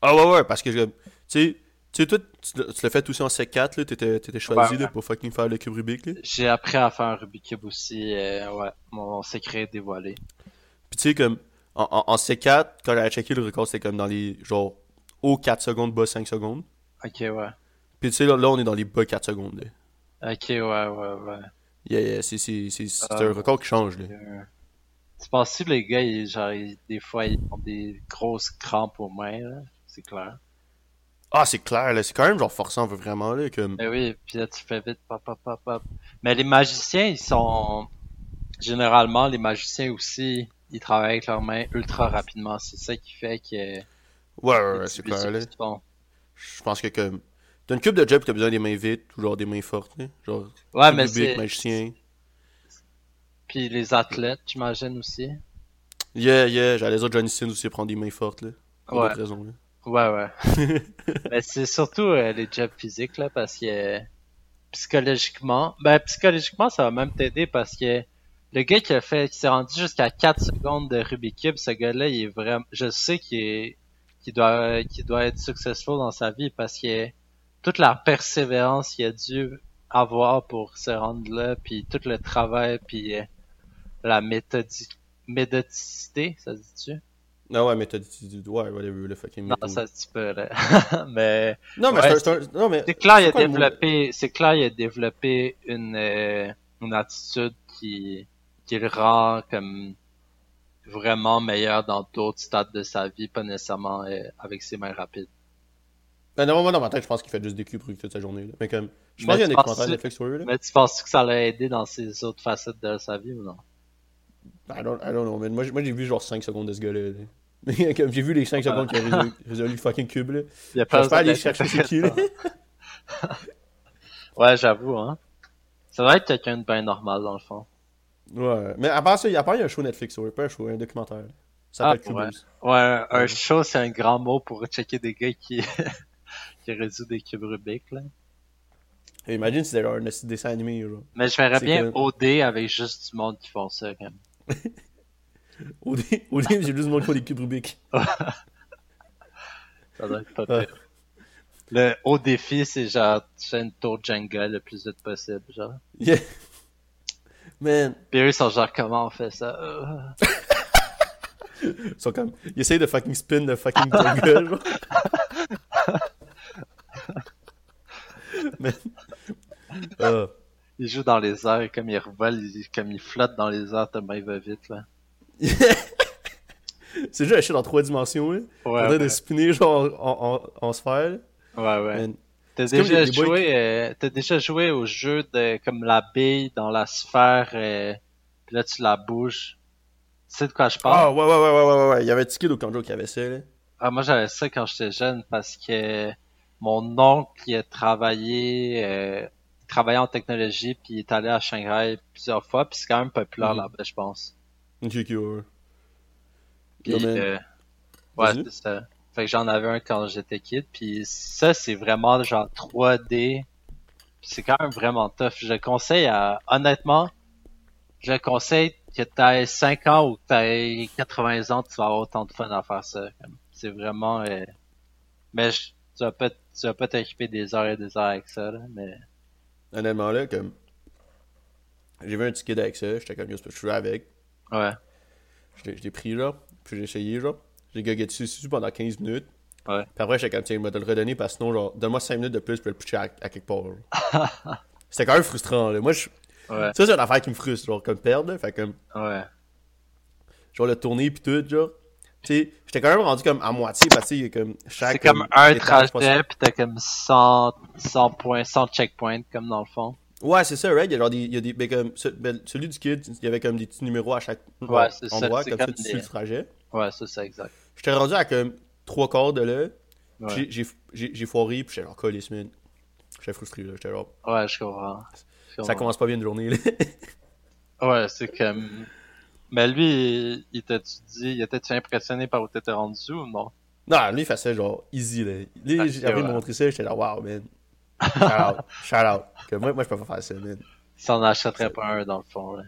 [SPEAKER 2] Ah ouais, ouais, parce que, je- tu sais, tu sais, toi, tu, l'as- fait aussi en sec 4, là, t'étais, t'étais choisi,
[SPEAKER 1] Ouais.
[SPEAKER 2] là, pour fucking faire le cube Rubik, là.
[SPEAKER 1] J'ai appris à faire un Rubik's Cube aussi, euh, ouais, mon secret est dévoilé.
[SPEAKER 2] Puis tu sais, comme, en, en, en C4, quand j'avais checké le record, c'était comme dans les, genre, haut 4 secondes, bas 5 secondes.
[SPEAKER 1] Ok, ouais.
[SPEAKER 2] Puis tu sais, là, là, on est dans les bas 4 secondes. là.
[SPEAKER 1] Ok, ouais, ouais, ouais.
[SPEAKER 2] Yeah, yeah, c'est c'est- c'est- c'est
[SPEAKER 1] Ah,
[SPEAKER 2] un record qui change, là.
[SPEAKER 1] Euh, Tu penses que les gars, ils, genre, ils- des fois, ils ont des grosses crampes aux mains, là? C'est clair.
[SPEAKER 2] Ah, c'est clair, là. C'est quand même genre forçant, vraiment, là. Comme...
[SPEAKER 1] Mais oui, puis là, tu fais vite, pop, pop, pop, pop. Mais les magiciens, ils sont... Généralement, les magiciens aussi, ils travaillent avec leurs mains ultra rapidement. C'est ça qui fait que...
[SPEAKER 2] Ouais, ouais, ouais, c'est clair, là. Je pense que comme. T'as une coupe de job que t'as besoin des mains vite ou genre des mains fortes, là. Genre.
[SPEAKER 1] Ouais, mais c'est...
[SPEAKER 2] magicien.
[SPEAKER 1] Puis les athlètes, j'imagine aussi.
[SPEAKER 2] Yeah, yeah, j'allais dire Johnny Sins aussi prendre des mains fortes, là. Pour
[SPEAKER 1] Ouais.
[SPEAKER 2] là.
[SPEAKER 1] Ouais, ouais. Mais c'est surtout euh, les jobs physiques, là, parce que euh, psychologiquement, ben psychologiquement, ça va même t'aider parce que le gars qui a fait, qui s'est rendu jusqu'à 4 secondes de Rubik's Cube, ce gars-là, il est vraiment, je sais qu'il est, qu'il doit, qu'il doit être successful dans sa vie parce que toute la persévérance qu'il a dû avoir pour se rendre là, puis tout le travail, puis euh, la méthodi méthodicité, ça se dit-tu?
[SPEAKER 2] Non, ouais, dit. Ouais, whatever, le fucking.
[SPEAKER 1] Non,
[SPEAKER 2] méthode.
[SPEAKER 1] ça se dit pas, là. Mais,
[SPEAKER 2] Non, mais
[SPEAKER 1] Ouais,
[SPEAKER 2] c'est un- c'est un. Non, mais.
[SPEAKER 1] C'est clair, il a développé, c'est clair, il a développé une, euh, une attitude qui, qui le rend comme vraiment meilleur dans d'autres stades de sa vie, pas nécessairement euh, avec ses mains rapides.
[SPEAKER 2] Ben, non, moi, dans ma tête, je pense qu'il fait juste des cubes toute sa journée, là. Mais comme. Je
[SPEAKER 1] Mais
[SPEAKER 2] pense qu'il y a des commentaires Netflix sur eux, là.
[SPEAKER 1] Mais tu penses que ça l'a aidé dans ses autres facettes de sa vie ou non?
[SPEAKER 2] I don't, I don't know, man. Moi, j'ai- moi, j'ai vu genre 5 secondes de ce gars-là, là. Mais comme j'ai vu les 5 secondes qu'il a résolu, le fucking cube, là.
[SPEAKER 1] Il a
[SPEAKER 2] pas aller chercher c'est qui, là.
[SPEAKER 1] Ouais, j'avoue, hein. Ça doit être quelqu'un de bien normal, dans le fond.
[SPEAKER 2] Ouais. Mais à part ça, il y a pas il y a un show Netflix eux, pas un show, un documentaire. Ça
[SPEAKER 1] Ah,
[SPEAKER 2] s'appelle
[SPEAKER 1] ouais. Ouais, un,
[SPEAKER 2] Ouais.
[SPEAKER 1] show, c'est un grand mot pour checker des gars qui, qui résout des cubes Rubik, là.
[SPEAKER 2] Et imagine si c'était un dessin animé, genre.
[SPEAKER 1] Mais je verrais bien OD avec juste du monde qui font ça, quand même.
[SPEAKER 2] Au dé, au dé, j'ai juste montré des cubes Rubik.
[SPEAKER 1] Ça doit être pas pire. Le haut défi, c'est genre, une tour Jenga le plus vite possible, genre.
[SPEAKER 2] Yeah. Man,
[SPEAKER 1] Puis eux, ils sont genre, comment on fait ça?
[SPEAKER 2] Ils sont comme. Ils essayent de fucking spin le fucking Jenga, genre. Man. Ah.
[SPEAKER 1] Ils jouent dans les airs, comme ils revolent, ils- comme ils flottent dans les airs tellement ils vont vite, là.
[SPEAKER 2] C'est juste un shit en 3 dimensions, là.
[SPEAKER 1] Ouais,
[SPEAKER 2] en train
[SPEAKER 1] ouais,
[SPEAKER 2] de spinner, genre, en, en, en sphère,
[SPEAKER 1] ouais. ouais. T'as déjà
[SPEAKER 2] les boys
[SPEAKER 1] joué, euh, t'as déjà joué au jeu de, comme la bille dans la sphère, euh, puis là, tu la bouges. Tu sais de quoi je parle?
[SPEAKER 2] Ah, ouais, ouais, ouais, ouais, ouais, ouais, ouais. Il y avait Tiki au Kanjo qui avait ça, là.
[SPEAKER 1] Ah, moi, j'avais ça quand j'étais jeune parce que mon oncle, il a travaillé, euh, il travaillait en technologie puis il est allé à Shanghai plusieurs fois puis c'est quand même populaire
[SPEAKER 2] Mhm.
[SPEAKER 1] là-bas, je pense.
[SPEAKER 2] Ok, ok, ouais.
[SPEAKER 1] Puis, euh, ouais,
[SPEAKER 2] Vas-y.
[SPEAKER 1] c'est ça. Fait que j'en avais un quand j'étais kid puis ça, c'est vraiment genre 3D. Puis c'est quand même vraiment tough. Je le conseille à, honnêtement, je le conseille que t'aies 5 ans ou que t'aies 80 ans, tu vas avoir autant de fun à faire ça. C'est vraiment, euh, mais je- tu vas pas, tu vas pas t'occuper des heures et des heures avec ça, là, mais
[SPEAKER 2] Honnêtement, là, comme. J'ai vu un ticket avec ça, j'étais comme, yo, je suis avec.
[SPEAKER 1] ouais,
[SPEAKER 2] Je l'ai- pris, là, puis j'ai essayé, genre. J'ai gagué dessus, dessus pendant 15 minutes.
[SPEAKER 1] Ouais.
[SPEAKER 2] Puis après, j'étais comme, tiens, il m'a le redonner, parce que sinon, genre, donne-moi 5 minutes de plus pour le pitcher à, à quelque part. C'était quand même frustrant, là. Moi, je...
[SPEAKER 1] ouais,
[SPEAKER 2] ça, c'est une affaire qui me frustre, genre, comme perdre, là. Fait comme,
[SPEAKER 1] ouais,
[SPEAKER 2] genre, le tourner, puis tout, genre. J'étais quand même rendu comme à moitié, parce que, comme chaque.
[SPEAKER 1] C'est comme un
[SPEAKER 2] étape,
[SPEAKER 1] trajet pis t'as comme 100, 100 points, 100 checkpoints, comme dans le fond.
[SPEAKER 2] Ouais, c'est ça, right? Il y a genre des. Il y a des ben, comme, ben, celui du kid, il y avait comme des petits numéros à chaque
[SPEAKER 1] Ouais, ça,
[SPEAKER 2] endroit, comme,
[SPEAKER 1] comme
[SPEAKER 2] ça, tu
[SPEAKER 1] des-
[SPEAKER 2] suis le trajet.
[SPEAKER 1] Ouais, c'est ça, exact.
[SPEAKER 2] J'étais rendu à comme trois quarts de là.
[SPEAKER 1] Ouais,
[SPEAKER 2] J'ai- foiré, puis j'étais genre collé, semaine. J'étais frustré, là. J'étais genre.
[SPEAKER 1] ouais, je comprends.
[SPEAKER 2] Ça commence pas bien une journée, là.
[SPEAKER 1] Ouais, c'est comme... Mais lui, il t'a-tu dit, il était-tu impressionné par où t'étais rendu ou non?
[SPEAKER 2] non, lui, il fait ça genre easy, là. Lui, de
[SPEAKER 1] ouais.
[SPEAKER 2] me montrer ça, j'étais là, wow, man. Shout out. Shout out. Que moi, moi, je peux pas faire ça, man.
[SPEAKER 1] Il s'en achèterait pas un, dans le fond, là.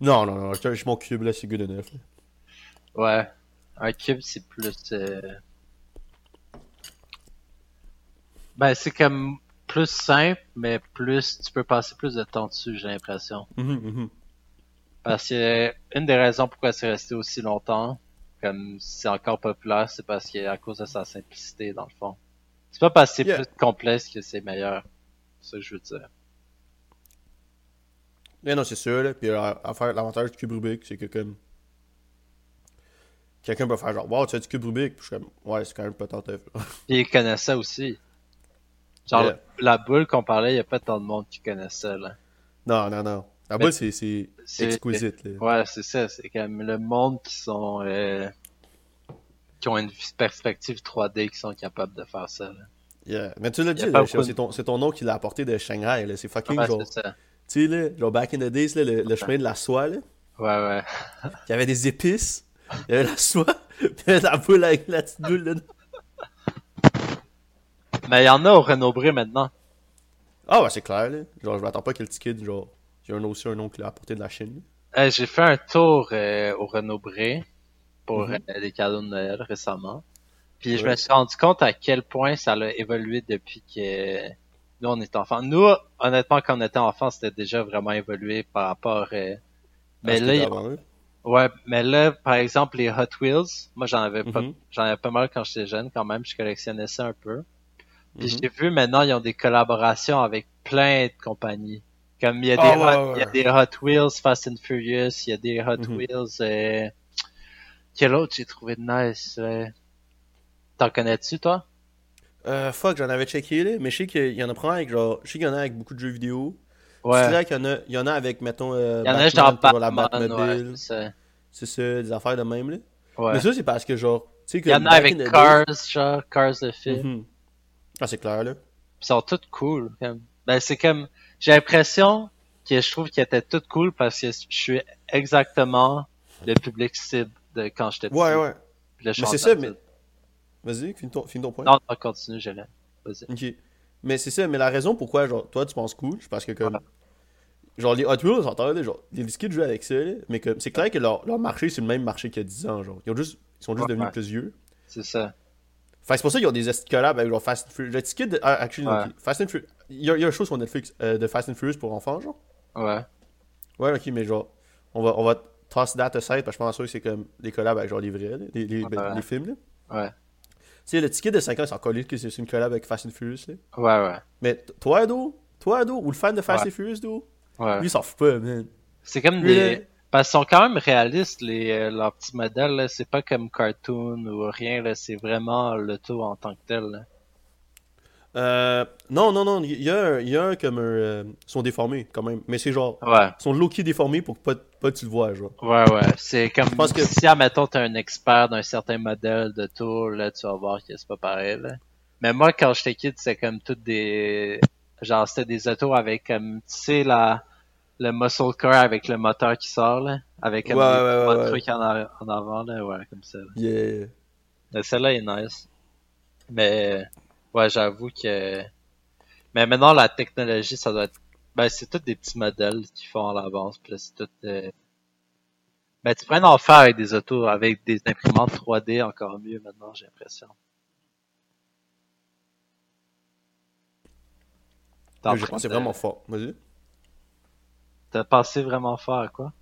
[SPEAKER 2] Non, non, non, j'ai mon cube, là, c'est good enough. là.
[SPEAKER 1] Ouais. Un cube, c'est plus... euh, Ben, c'est comme plus simple, mais plus... Tu peux passer plus de temps dessus, j'ai l'impression.
[SPEAKER 2] Mhm, mhm.
[SPEAKER 1] Parce que une des raisons pourquoi c'est resté aussi longtemps, comme c'est encore populaire, c'est parce que à cause de sa simplicité, dans le fond. C'est pas parce que c'est
[SPEAKER 2] Yeah.
[SPEAKER 1] plus complexe que c'est meilleur. C'est ça que je veux dire.
[SPEAKER 2] Mais non, c'est sûr, là. Puis euh, l'avantage du cube Rubik, c'est que comme. Quelqu'un peut faire genre, wow, tu as du cube Rubik. Puis je suis comme, ouais, c'est quand même pas tough.
[SPEAKER 1] Puis ils connaissaient aussi. Genre,
[SPEAKER 2] Yeah.
[SPEAKER 1] la boule qu'on parlait, il y a pas tant de monde qui connaissait, là.
[SPEAKER 2] non, non, non.
[SPEAKER 1] Mais-
[SPEAKER 2] boule, c'est exquisite, là.
[SPEAKER 1] Ouais, c'est ça. C'est comme le monde qui sont... euh, qui ont une perspective 3D qui sont capables de faire ça, là.
[SPEAKER 2] Yeah. Mais tu l'as dit,
[SPEAKER 1] de-
[SPEAKER 2] c'est ton, c'est ton nom qui l'a apporté de Shanghai. C'est fucking genre.
[SPEAKER 1] c'est ça.
[SPEAKER 2] Tu sais, là, genre back in the days, là, le, le chemin de la soie, là.
[SPEAKER 1] Ouais, ouais.
[SPEAKER 2] Il y avait des épices, il y avait la soie, puis il y avait la boule avec la petite boule dedans.
[SPEAKER 1] Mais il y en a au Renaud-Bré maintenant.
[SPEAKER 2] Ah, ouais, c'est clair, là. Genre, je m'attends pas que le kid, genre, il y a un, aussi un nom qui l'a apporté de la Chine.
[SPEAKER 1] Euh, J'ai fait un tour euh, au Renaud-Bré pour
[SPEAKER 2] Mhm.
[SPEAKER 1] euh, cadeaux de Noël récemment. Puis je me suis rendu compte à quel point ça a évolué depuis que nous on est enfants. Nous, honnêtement, quand on était enfants, c'était déjà vraiment évolué par rapport. euh, Mais
[SPEAKER 2] À qui
[SPEAKER 1] il-
[SPEAKER 2] là.
[SPEAKER 1] ouais, mais là, par exemple, les Hot Wheels, moi j'en avais pas,
[SPEAKER 2] Mhm.
[SPEAKER 1] j'en avais pas mal quand j'étais jeune quand même. Je collectionnais ça un peu. Puis
[SPEAKER 2] Mhm.
[SPEAKER 1] j'ai vu maintenant ils ont des collaborations avec plein de compagnies. Comme il y a des,
[SPEAKER 2] Ah, ouais,
[SPEAKER 1] Hot,
[SPEAKER 2] ouais,
[SPEAKER 1] il y a des Hot Wheels Fast and Furious, il y a des Hot
[SPEAKER 2] Mhm.
[SPEAKER 1] Wheels. Euh... Quel autre j'ai trouvé de nice euh? T'en connais-tu toi?
[SPEAKER 2] Euh, fuck, j'en avais checké, là, mais je sais qu'il y en a probablement avec, genre, je sais qu'il y en a avec beaucoup de jeux vidéo.
[SPEAKER 1] Ouais.
[SPEAKER 2] C'est là qu'il y en a, il y en a avec, mettons, euh,
[SPEAKER 1] Il y en a
[SPEAKER 2] Batman
[SPEAKER 1] genre
[SPEAKER 2] pour la
[SPEAKER 1] Batman,
[SPEAKER 2] Batmobile.
[SPEAKER 1] ouais, c'est ça.
[SPEAKER 2] Des affaires de même, là.
[SPEAKER 1] Ouais.
[SPEAKER 2] Mais ça, c'est parce que, genre, tu sais que.
[SPEAKER 1] Il y en a avec Cars, genre Cars le film.
[SPEAKER 2] Mhm. Ah, c'est clair, là.
[SPEAKER 1] Ils sont toutes cool. Comme. Ben c'est comme j'ai l'impression que je trouve qu'ils étaient toutes cool parce que je suis exactement le public cible de quand j'étais.
[SPEAKER 2] Ouais, ouais. Mais c'est ça, mais. Vas-y, finis ton, finis ton point.
[SPEAKER 1] Non, non, continue, je l'ai. Vas-y.
[SPEAKER 2] Ok. Mais c'est ça, mais la raison pourquoi, genre, toi, tu penses cool, c'est parce que, comme.
[SPEAKER 1] Ouais.
[SPEAKER 2] Genre, les Hot Wheels, j'entends, genre, les kids jouent avec ça, là, mais comme, c'est clair que leur, leur marché, c'est le même marché qu'il y a 10 ans, genre. Ils, ont juste, ils sont juste
[SPEAKER 1] Ouais,
[SPEAKER 2] devenus
[SPEAKER 1] ouais.
[SPEAKER 2] plus vieux.
[SPEAKER 1] C'est ça.
[SPEAKER 2] Fait c'est pour ça qu'ils ont des collabs avec genre Fast and Furious. Le ticket de. Ah, actually,
[SPEAKER 1] Ouais.
[SPEAKER 2] Fast and Furious. Il y, a, il y a un show sur Netflix euh, de Fast and Furious pour enfants, genre.
[SPEAKER 1] Ouais.
[SPEAKER 2] Ouais, ok, mais genre, on va, on va toss that aside parce que je pense que c'est comme des collabs avec genre les vrais, les, les, ben,
[SPEAKER 1] Ouais.
[SPEAKER 2] les films, là.
[SPEAKER 1] Ouais.
[SPEAKER 2] Tu sais, le ticket de 5 ans, c'est encore que c'est une collab avec Fast and Furious, là.
[SPEAKER 1] Ouais, ouais.
[SPEAKER 2] Mais toi, Ado, toi, Ado, ou le fan de Fast and Furious, Ado,
[SPEAKER 1] Ouais.
[SPEAKER 2] lui, il s'en fout pas, man.
[SPEAKER 1] C'est comme des. Parce qu'ils sont quand même réalistes, les, euh, leurs petits modèles. C'est pas comme cartoon ou rien, là. C'est vraiment l'auto en tant que tel, là.
[SPEAKER 2] Euh, non, non, non, il y a, il y a un comme un. euh, ils sont déformés, quand même. Mais c'est genre.
[SPEAKER 1] Ouais.
[SPEAKER 2] Ils sont low-key déformés pour que pas, pas tu le vois, genre.
[SPEAKER 1] Ouais, ouais. C'est comme
[SPEAKER 2] pense que-
[SPEAKER 1] si, admettons, t'es un expert d'un certain modèle de tour, là, tu vas voir que c'est pas pareil, là. Mais moi, quand j'étais kid, c'est comme toutes des... Genre, c'était des autos avec, comme, tu sais, la... le muscle car avec le moteur qui sort, là. Avec comme
[SPEAKER 2] Ouais,
[SPEAKER 1] des
[SPEAKER 2] ouais,
[SPEAKER 1] trois
[SPEAKER 2] ouais, ouais.
[SPEAKER 1] trucs en, en avant, là. Ouais, comme ça. là.
[SPEAKER 2] Yeah.
[SPEAKER 1] Mais celle-là est nice. Mais, ouais, j'avoue que... Mais maintenant, la technologie, ça doit être... Ben, c'est tous des petits modèles qu'ils font à l'avance, puis là, c'est tout... euh, Ben, tu pourrais en faire avec des autos, avec des imprimantes 3D encore mieux maintenant, j'ai l'impression. Train
[SPEAKER 2] pensé
[SPEAKER 1] de-
[SPEAKER 2] vraiment fort. Vas-y.
[SPEAKER 1] T'as pensé vraiment fort à quoi?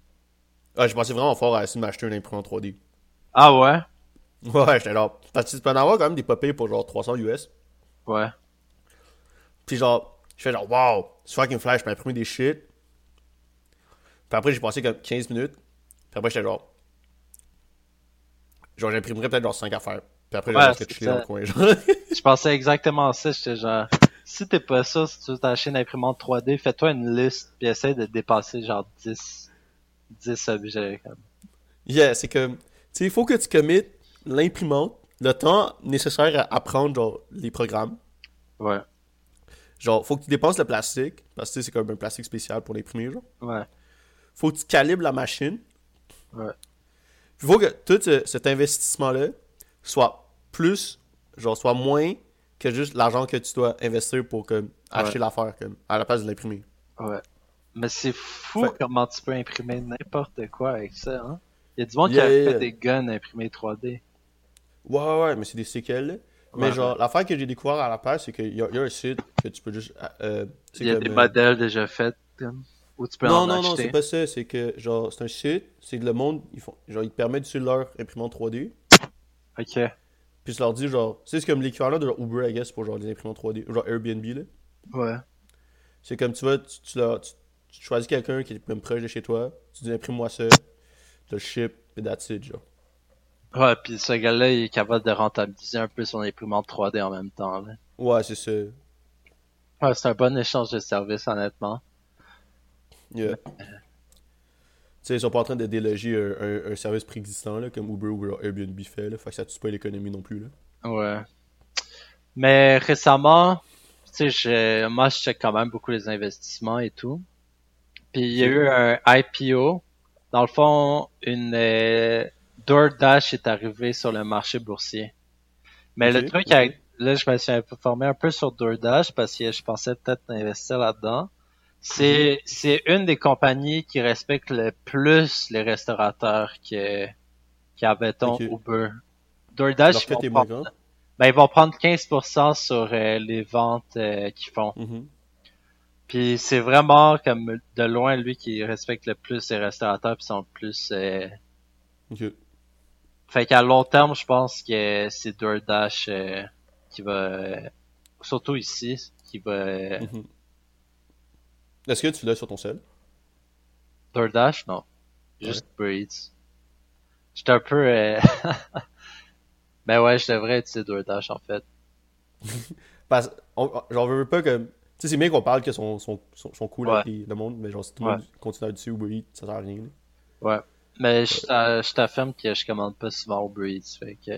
[SPEAKER 2] Ah, j'ai pensé vraiment fort à essayer de m'acheter une imprimante 3D.
[SPEAKER 1] Ah ouais?
[SPEAKER 2] Ouais, j'étais genre. Parce que tu peux en avoir quand même des papiers pour genre 300 US.
[SPEAKER 1] Ouais.
[SPEAKER 2] Puis genre, je fais genre, wow, c'est fucking flash, je peux imprimer des shit. Puis après, j'ai passé comme 15 minutes. Puis après, j'étais genre. Genre, j'imprimerais peut-être genre 5 affaires. Puis après,
[SPEAKER 1] Ouais, c'est
[SPEAKER 2] chiller dans le coin. Genre.
[SPEAKER 1] Je pensais exactement à ça, j'étais genre... Si t'es pas ça, si tu veux t'acheter une imprimante 3D, fais-toi une liste, puis essaie de dépasser genre 10... 10 objets, comme.
[SPEAKER 2] yeah, c'est comme. Tu sais, il faut que tu commites l'imprimante, le temps nécessaire à apprendre genre les programmes.
[SPEAKER 1] Ouais.
[SPEAKER 2] Genre, faut que tu dépenses le plastique, parce que c'est comme un plastique spécial pour l'imprimer, genre.
[SPEAKER 1] Ouais.
[SPEAKER 2] Faut que tu calibres la machine.
[SPEAKER 1] Ouais.
[SPEAKER 2] Puis faut que tout ce- cet investissement-là soit plus, genre, soit moins que juste l'argent que tu dois investir pour comme, acheter l'affaire, comme, à la place de l'imprimer.
[SPEAKER 1] Ouais. Mais c'est fou
[SPEAKER 2] Fait-
[SPEAKER 1] comment tu peux imprimer n'importe quoi avec ça, hein. Il y a du monde qui a
[SPEAKER 2] yeah,
[SPEAKER 1] fait des guns imprimés 3D.
[SPEAKER 2] Ouais, ouais, ouais, mais c'est des séquelles, là. Mais
[SPEAKER 1] Ouais.
[SPEAKER 2] genre, l'affaire que j'ai découvert à la place, c'est qu'il y, y a un site que tu peux juste. euh, c'est
[SPEAKER 1] Il y a
[SPEAKER 2] comme,
[SPEAKER 1] des
[SPEAKER 2] euh,
[SPEAKER 1] modèles déjà faits, comme, où tu peux
[SPEAKER 2] Non,
[SPEAKER 1] en
[SPEAKER 2] non, non,
[SPEAKER 1] acheter.
[SPEAKER 2] c'est pas ça. C'est que, genre, c'est un site, c'est que le monde, ils font, genre, ils te permettent d'utiliser leur imprimante 3D.
[SPEAKER 1] Ok.
[SPEAKER 2] Puis je leur dis, genre, tu sais, c'est comme l'équivalent de genre Uber, I guess, pour genre les imprimantes 3D, genre Airbnb, là.
[SPEAKER 1] Ouais.
[SPEAKER 2] C'est comme tu vas, tu, tu, leur- tu- tu choisis quelqu'un qui est même proche de chez toi, tu dis imprime-moi ça, tu le ship, et that's it, genre.
[SPEAKER 1] Ouais, puis ce gars-là, il est capable de rentabiliser un peu son imprimante 3D en même temps. Là.
[SPEAKER 2] Ouais, c'est ça.
[SPEAKER 1] Ouais, c'est un bon échange de services, honnêtement.
[SPEAKER 2] Yeah. Sais, ils sont pas en train de déloger un, un- un service préexistant, là, comme Uber ou Airbnb fait, là. Fait que ça tue pas l'économie non plus, là.
[SPEAKER 1] Ouais. Mais récemment, tu sais, je- moi, je check quand même beaucoup les investissements et tout. Puis il y a eu un IPO. Dans le fond, une euh, DoorDash est arrivé sur le marché boursier. Mais le truc avec, là, je me suis informé un peu sur DoorDash parce que je pensais peut-être investir là-dedans. C'est, c'est une des compagnies qui respecte le plus les restaurateurs que, qu'avait-on
[SPEAKER 2] Ok.
[SPEAKER 1] Uber. DoorDash, ils vont prendre- ben, ils vont prendre 15% sur euh, les ventes euh, qu'ils font.
[SPEAKER 2] Mhm.
[SPEAKER 1] Puis c'est vraiment comme de loin lui qui respecte le plus les restaurateurs puis sont plus euh, fait qu'à long terme, je pense que c'est DoorDash euh, qui va surtout ici qui va
[SPEAKER 2] Mhm. Est-ce que tu l'as sur ton sel?
[SPEAKER 1] DoorDash non. Juste Uber Eats. J'étais un peu euh... Ben ouais, je devrais utiliser DoorDash en fait.
[SPEAKER 2] Parce on, j'en veux pas que. Tu sais, c'est bien qu'on parle que sont, sont, sont cool
[SPEAKER 1] Ouais.
[SPEAKER 2] le monde, mais genre, si tout le
[SPEAKER 1] Ouais.
[SPEAKER 2] monde continue à utiliser Uber Eats, ça sert à rien. là.
[SPEAKER 1] Ouais. Mais je t'a- je t'affirme que je commande pas souvent Uber Eats, fait que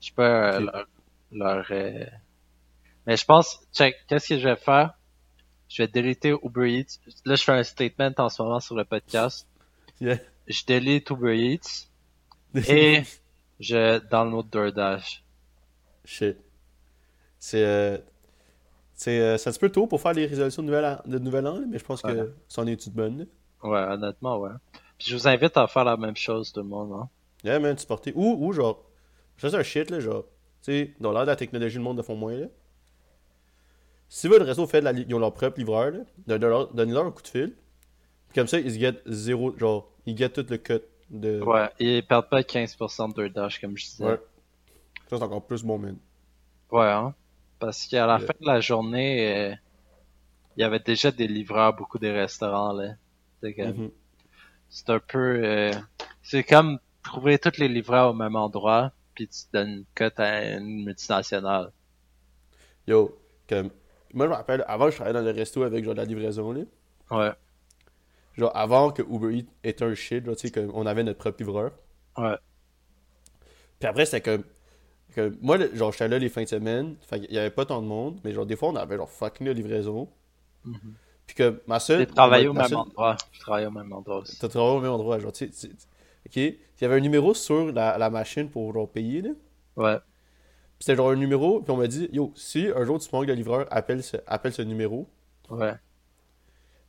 [SPEAKER 1] je peux euh, leur, leur euh, Mais je pense, check, qu'est-ce que je vais faire? Je vais déliter Uber Eats. Là, je fais un statement en ce moment sur le podcast.
[SPEAKER 2] Yeah.
[SPEAKER 1] Je délite Uber Eats et je download DoorDash.
[SPEAKER 2] Shit. C'est. euh, c'est euh, c'est un petit peu tôt pour faire les résolutions de nouvel an, de nouvel an mais je pense que
[SPEAKER 1] Ouais.
[SPEAKER 2] c'en est une bonne.
[SPEAKER 1] Ouais, honnêtement, ouais. Puis je vous invite à faire la même chose, tout le monde, hein.
[SPEAKER 2] Yeah, man, tu portais. Ou, ou genre. Je fais un shit, là, genre. Tu sais, dans l'ère de la technologie, le monde de font moins, là. Si votre réseau fait de la ils ont leur propre livreur, donnez-leur donnez-leur un coup de fil. Puis comme ça, ils se gettent zéro. Genre, ils gettent tout le cut de.
[SPEAKER 1] Ouais, ils perdent pas 15% de DoorDash, comme je disais.
[SPEAKER 2] Ouais. Ça, c'est encore plus bon, man.
[SPEAKER 1] Ouais, hein. Parce qu'à la fin de la journée, euh, il y avait déjà des livreurs, beaucoup des restaurants, là. C'est comme-
[SPEAKER 2] Mhm.
[SPEAKER 1] c'est un peu, euh, c'est comme trouver tous les livreurs au même endroit, puis tu donnes une cote à une multinationale.
[SPEAKER 2] Yo, comme. Moi, je me rappelle, avant, je travaillais dans le resto avec genre de la livraison, là.
[SPEAKER 1] Ouais,
[SPEAKER 2] Genre, avant que Uber Eats était un shit, genre, tu sais, comme on avait notre propre livreur.
[SPEAKER 1] ouais,
[SPEAKER 2] Puis après, c'était comme. que moi, genre, j'étais là les fins de semaine, fait qu'il y avait pas tant de monde, mais genre, des fois, on avait genre fucking de livraison.
[SPEAKER 1] Mhm.
[SPEAKER 2] Puis que ma seule.
[SPEAKER 1] J'ai travaillé au même
[SPEAKER 2] seule-
[SPEAKER 1] endroit. Je travaillais au même endroit aussi.
[SPEAKER 2] T'as travaillé au même endroit, genre, tu sais. Ok? Il y avait un numéro sur la, la machine pour genre payer, là.
[SPEAKER 1] Ouais,
[SPEAKER 2] c'était genre un numéro, puis on m'a dit, yo, si un jour tu manques de livreur, appelle ce, appelle ce numéro.
[SPEAKER 1] ouais,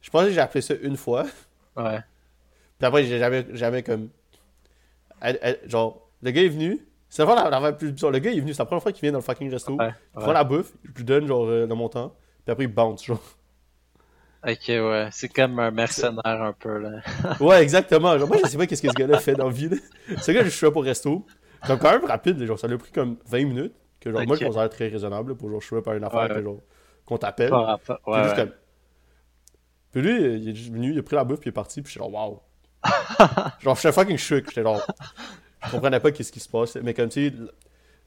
[SPEAKER 2] Je pense que j'ai appelé ça une fois.
[SPEAKER 1] ouais,
[SPEAKER 2] Puis après, j'ai jamais, jamais comme. elle- elle- genre, le gars est venu. C'est la la, la plus bizarre. Le gars est venu, c'est la première fois qu'il vient dans le fucking resto.
[SPEAKER 1] ouais,
[SPEAKER 2] Il prend la bouffe, je lui donne genre euh, le montant, puis après il bounce, genre.
[SPEAKER 1] Ok, ouais. C'est comme un mercenaire un peu, là.
[SPEAKER 2] Ouais, exactement. Genre, moi, je sais pas qu'est-ce que ce gars-là fait dans la vie. là. Ce gars, je suis là pour resto. Comme quand même rapide, genre, ça lui a pris comme 20 minutes. Que genre, moi, je considère très raisonnable pour genre, je suis par une affaire
[SPEAKER 1] Ouais,
[SPEAKER 2] que, genre, qu'on t'appelle.
[SPEAKER 1] Pas Ouais,
[SPEAKER 2] Puis lui, il est juste venu, il a pris la bouffe, puis il est parti, puis j'étais genre, waouh. genre, j'étais fucking shook. J'étais genre, je comprenais pas qu'est-ce qui se passe. Mais comme, tu sais,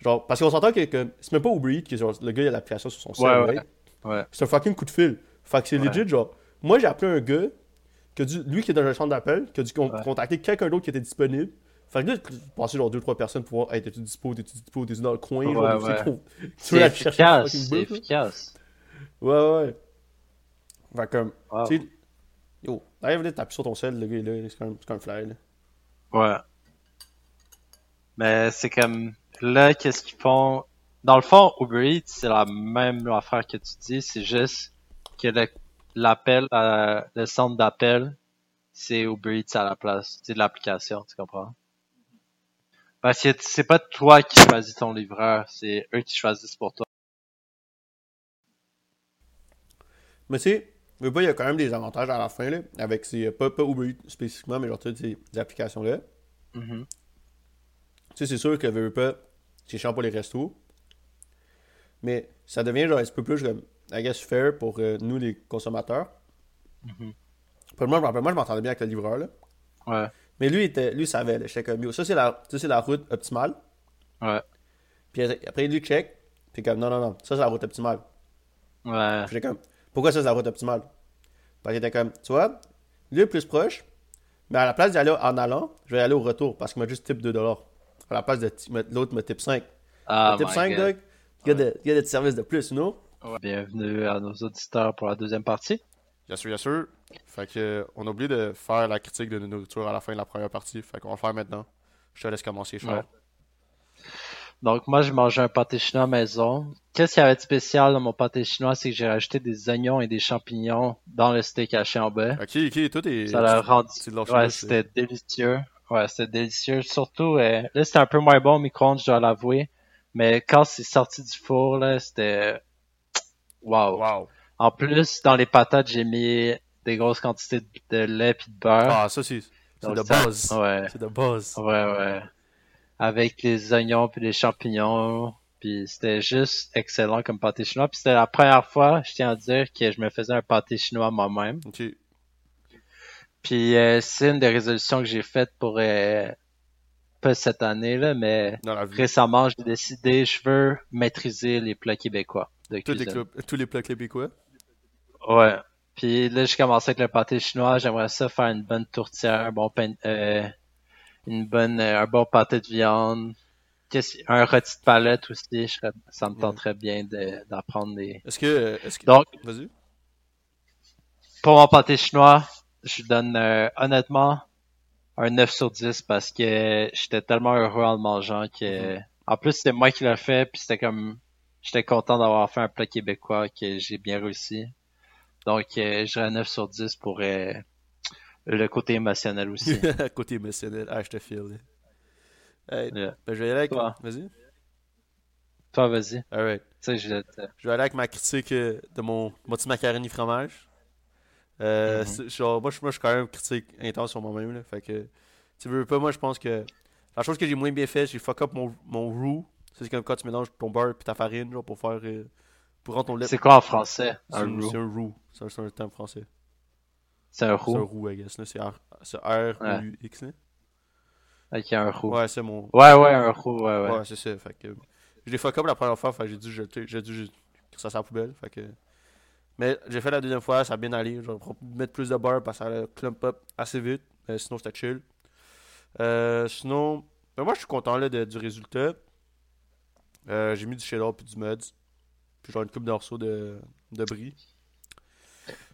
[SPEAKER 2] genre, parce qu'on s'entend que, que c'est même pas Uber Eats, que genre, le gars, il a l'application sur son
[SPEAKER 1] Ouais, ouais. Ouais.
[SPEAKER 2] C'est un fucking coup de fil. Fait que c'est
[SPEAKER 1] Ouais.
[SPEAKER 2] legit, genre. Moi, j'ai appelé un gars, qui a dû, lui qui est dans un centre d'appel, qui a dû con- contacter quelqu'un d'autre qui était disponible. Fait que là, passé genre 2-3 personnes pour voir, hey, t'es-tu dispo, t'es-tu dispo, t'es-tu dans le coin,
[SPEAKER 1] Ouais,
[SPEAKER 2] genre,
[SPEAKER 1] ouais.
[SPEAKER 2] qu'on- tu veux chercher la
[SPEAKER 1] efficace,
[SPEAKER 2] fucking
[SPEAKER 1] c'est efficace.
[SPEAKER 2] Ouais, ouais. Fait que, comme,
[SPEAKER 1] Wow.
[SPEAKER 2] tu sais, yo, arrive là, t'appuies sur ton sel, le gars, est là, c'est quand même fly, là.
[SPEAKER 1] Ouais. Mais c'est comme là, qu'est-ce qu'ils font? Dans le fond, Uber Eats, c'est la même affaire que tu dis, c'est juste que le- l'appel, à- le centre d'appel, c'est Uber Eats à la place. C'est de l'application, tu comprends? Parce que c'est pas toi qui choisis ton livreur, c'est eux qui choisissent pour toi.
[SPEAKER 2] Mais tu sais, il y a quand même des avantages à la fin, là, avec ces, pas, pas Uber spécifiquement, mais genre toutes ces, ces applications-là.
[SPEAKER 1] Mhm.
[SPEAKER 2] Tu sais, c'est sûr que veux pas,
[SPEAKER 3] c'est chiant pour les restos. Mais ça devient genre un petit peu plus comme, I guess, fair pour euh, nous, les consommateurs. Rappelle, moi, je m'entendais bien avec le livreur, là.
[SPEAKER 1] Ouais.
[SPEAKER 3] Mais lui, il était, lui, savait, là. J'étais comme, yo, ça, c'est la, ça, c'est la route optimale.
[SPEAKER 1] Ouais.
[SPEAKER 3] Puis après, lui, check. Puis comme, non, non, non, ça, c'est la route optimale.
[SPEAKER 1] Ouais.
[SPEAKER 3] J'étais comme, pourquoi ça, c'est la route optimale? Parce qu'il était comme, tu vois, lui est plus proche, mais à la place d'y aller en allant, je vais aller au retour parce qu'il m'a juste tip 2$. À la place de l'autre me tip 5.
[SPEAKER 1] Ah, my
[SPEAKER 3] 5,
[SPEAKER 1] God.
[SPEAKER 3] Doug, il y a de, il y a de services de plus, non?
[SPEAKER 1] Bienvenue à nos auditeurs pour la deuxième partie.
[SPEAKER 2] Bien sûr, bien sûr. Fait que, euh, on a oublié de faire la critique de nos nourritures à la fin de la première partie. Fait qu'on va le faire maintenant. Je te laisse commencer, Charles.
[SPEAKER 1] Ouais. Donc, moi, je mangeais un pâté chinois maison. Qu'est-ce qu'il y avait de spécial dans mon pâté chinois, c'est que j'ai rajouté des oignons et des champignons dans le steak haché en bas.
[SPEAKER 2] Ok, ok, tout est.
[SPEAKER 1] Ça l'a rendu. Ouais, c'était délicieux. Ouais, c'était délicieux. Surtout, euh, là, c'était un peu moins bon au micro-ondes, je dois l'avouer. Mais quand c'est sorti du four, là, c'était. Wow.
[SPEAKER 2] Wow.
[SPEAKER 1] En plus, dans les patates, j'ai mis des grosses quantités de, lait puis de beurre.
[SPEAKER 2] Ah, ça, c'est de base.
[SPEAKER 1] Ouais.
[SPEAKER 2] C'est de base.
[SPEAKER 1] Ouais, ouais. Avec les oignons puis les champignons. Puis c'était juste excellent comme pâté chinois. Puis c'était la première fois, je tiens à dire, que je me faisais un pâté chinois moi-même.
[SPEAKER 2] Ok.
[SPEAKER 1] Puis euh, c'est une des résolutions que j'ai faites pour euh, pas cette année là, mais récemment j'ai décidé je veux maîtriser les plats québécois de
[SPEAKER 2] Tous les,
[SPEAKER 1] cuisine.
[SPEAKER 2] clubs- tous les plats québécois?
[SPEAKER 1] Ouais. Puis là j'ai commencé avec le pâté chinois. J'aimerais ça faire une bonne tourtière, un bon pain, euh, une bonne, euh, un bon pâté de viande. Qu'est-ce- un rôti de palette aussi. Je serais- ça me tenterait bien de- d'apprendre des.
[SPEAKER 2] Est-ce que. Est-ce que...
[SPEAKER 1] Donc
[SPEAKER 2] Vas-y.
[SPEAKER 1] pour mon pâté chinois, je lui donne euh, honnêtement un 9 sur 10 parce que j'étais tellement heureux en le mangeant que en plus c'était moi qui l'ai fait puis c'était comme j'étais content d'avoir fait un plat québécois que j'ai bien réussi. Donc euh, je dirais 9 sur 10 pour euh, le côté émotionnel aussi.
[SPEAKER 2] Côté émotionnel. Ah, je te file. Hey,
[SPEAKER 1] Yeah.
[SPEAKER 2] ben, je vais y aller avec.
[SPEAKER 1] Toi?
[SPEAKER 2] Vas-y.
[SPEAKER 1] Toi vas-y. Sais je
[SPEAKER 2] vais aller avec ma critique euh, de mon, mon petit macaroni fromage. Euh,
[SPEAKER 1] Mhm.
[SPEAKER 2] c'est- genre, moi, je, moi, je suis quand même critique intense sur moi-même. Là, fait que, tu veux pas, moi, je pense que la chose que j'ai moins bien fait, j'ai fuck up mon, mon roux. C'est comme quand tu mélanges ton beurre et ta farine genre, pour faire. euh, pour rendre ton.
[SPEAKER 1] C'est quoi en français
[SPEAKER 2] C'est
[SPEAKER 1] un roux?
[SPEAKER 2] c'est un roux. C'est un, terme français.
[SPEAKER 1] C'est un
[SPEAKER 2] C'est un
[SPEAKER 1] roux.
[SPEAKER 2] roux, I guess. C'est R- R-O-U-X. là.
[SPEAKER 1] Ok un roux.
[SPEAKER 2] Ouais, c'est mon.
[SPEAKER 1] Ouais ouais un roux ouais ouais.
[SPEAKER 2] Ouais, c'est ça. Fait que, je l'ai fuck up la première fois, fait que j'ai dû jeter, j'ai dû ça à la poubelle. Fait que, mais j'ai fait la deuxième fois, ça a bien allé. J'aurais pu mettre plus de beurre parce que ça allait clump up assez vite. Sinon, c'était chill. Euh, sinon, ben moi, je suis content là, de- du résultat. Euh, j'ai mis du cheddar puis du muds. Puis genre une coupe de morceaux de, de brie.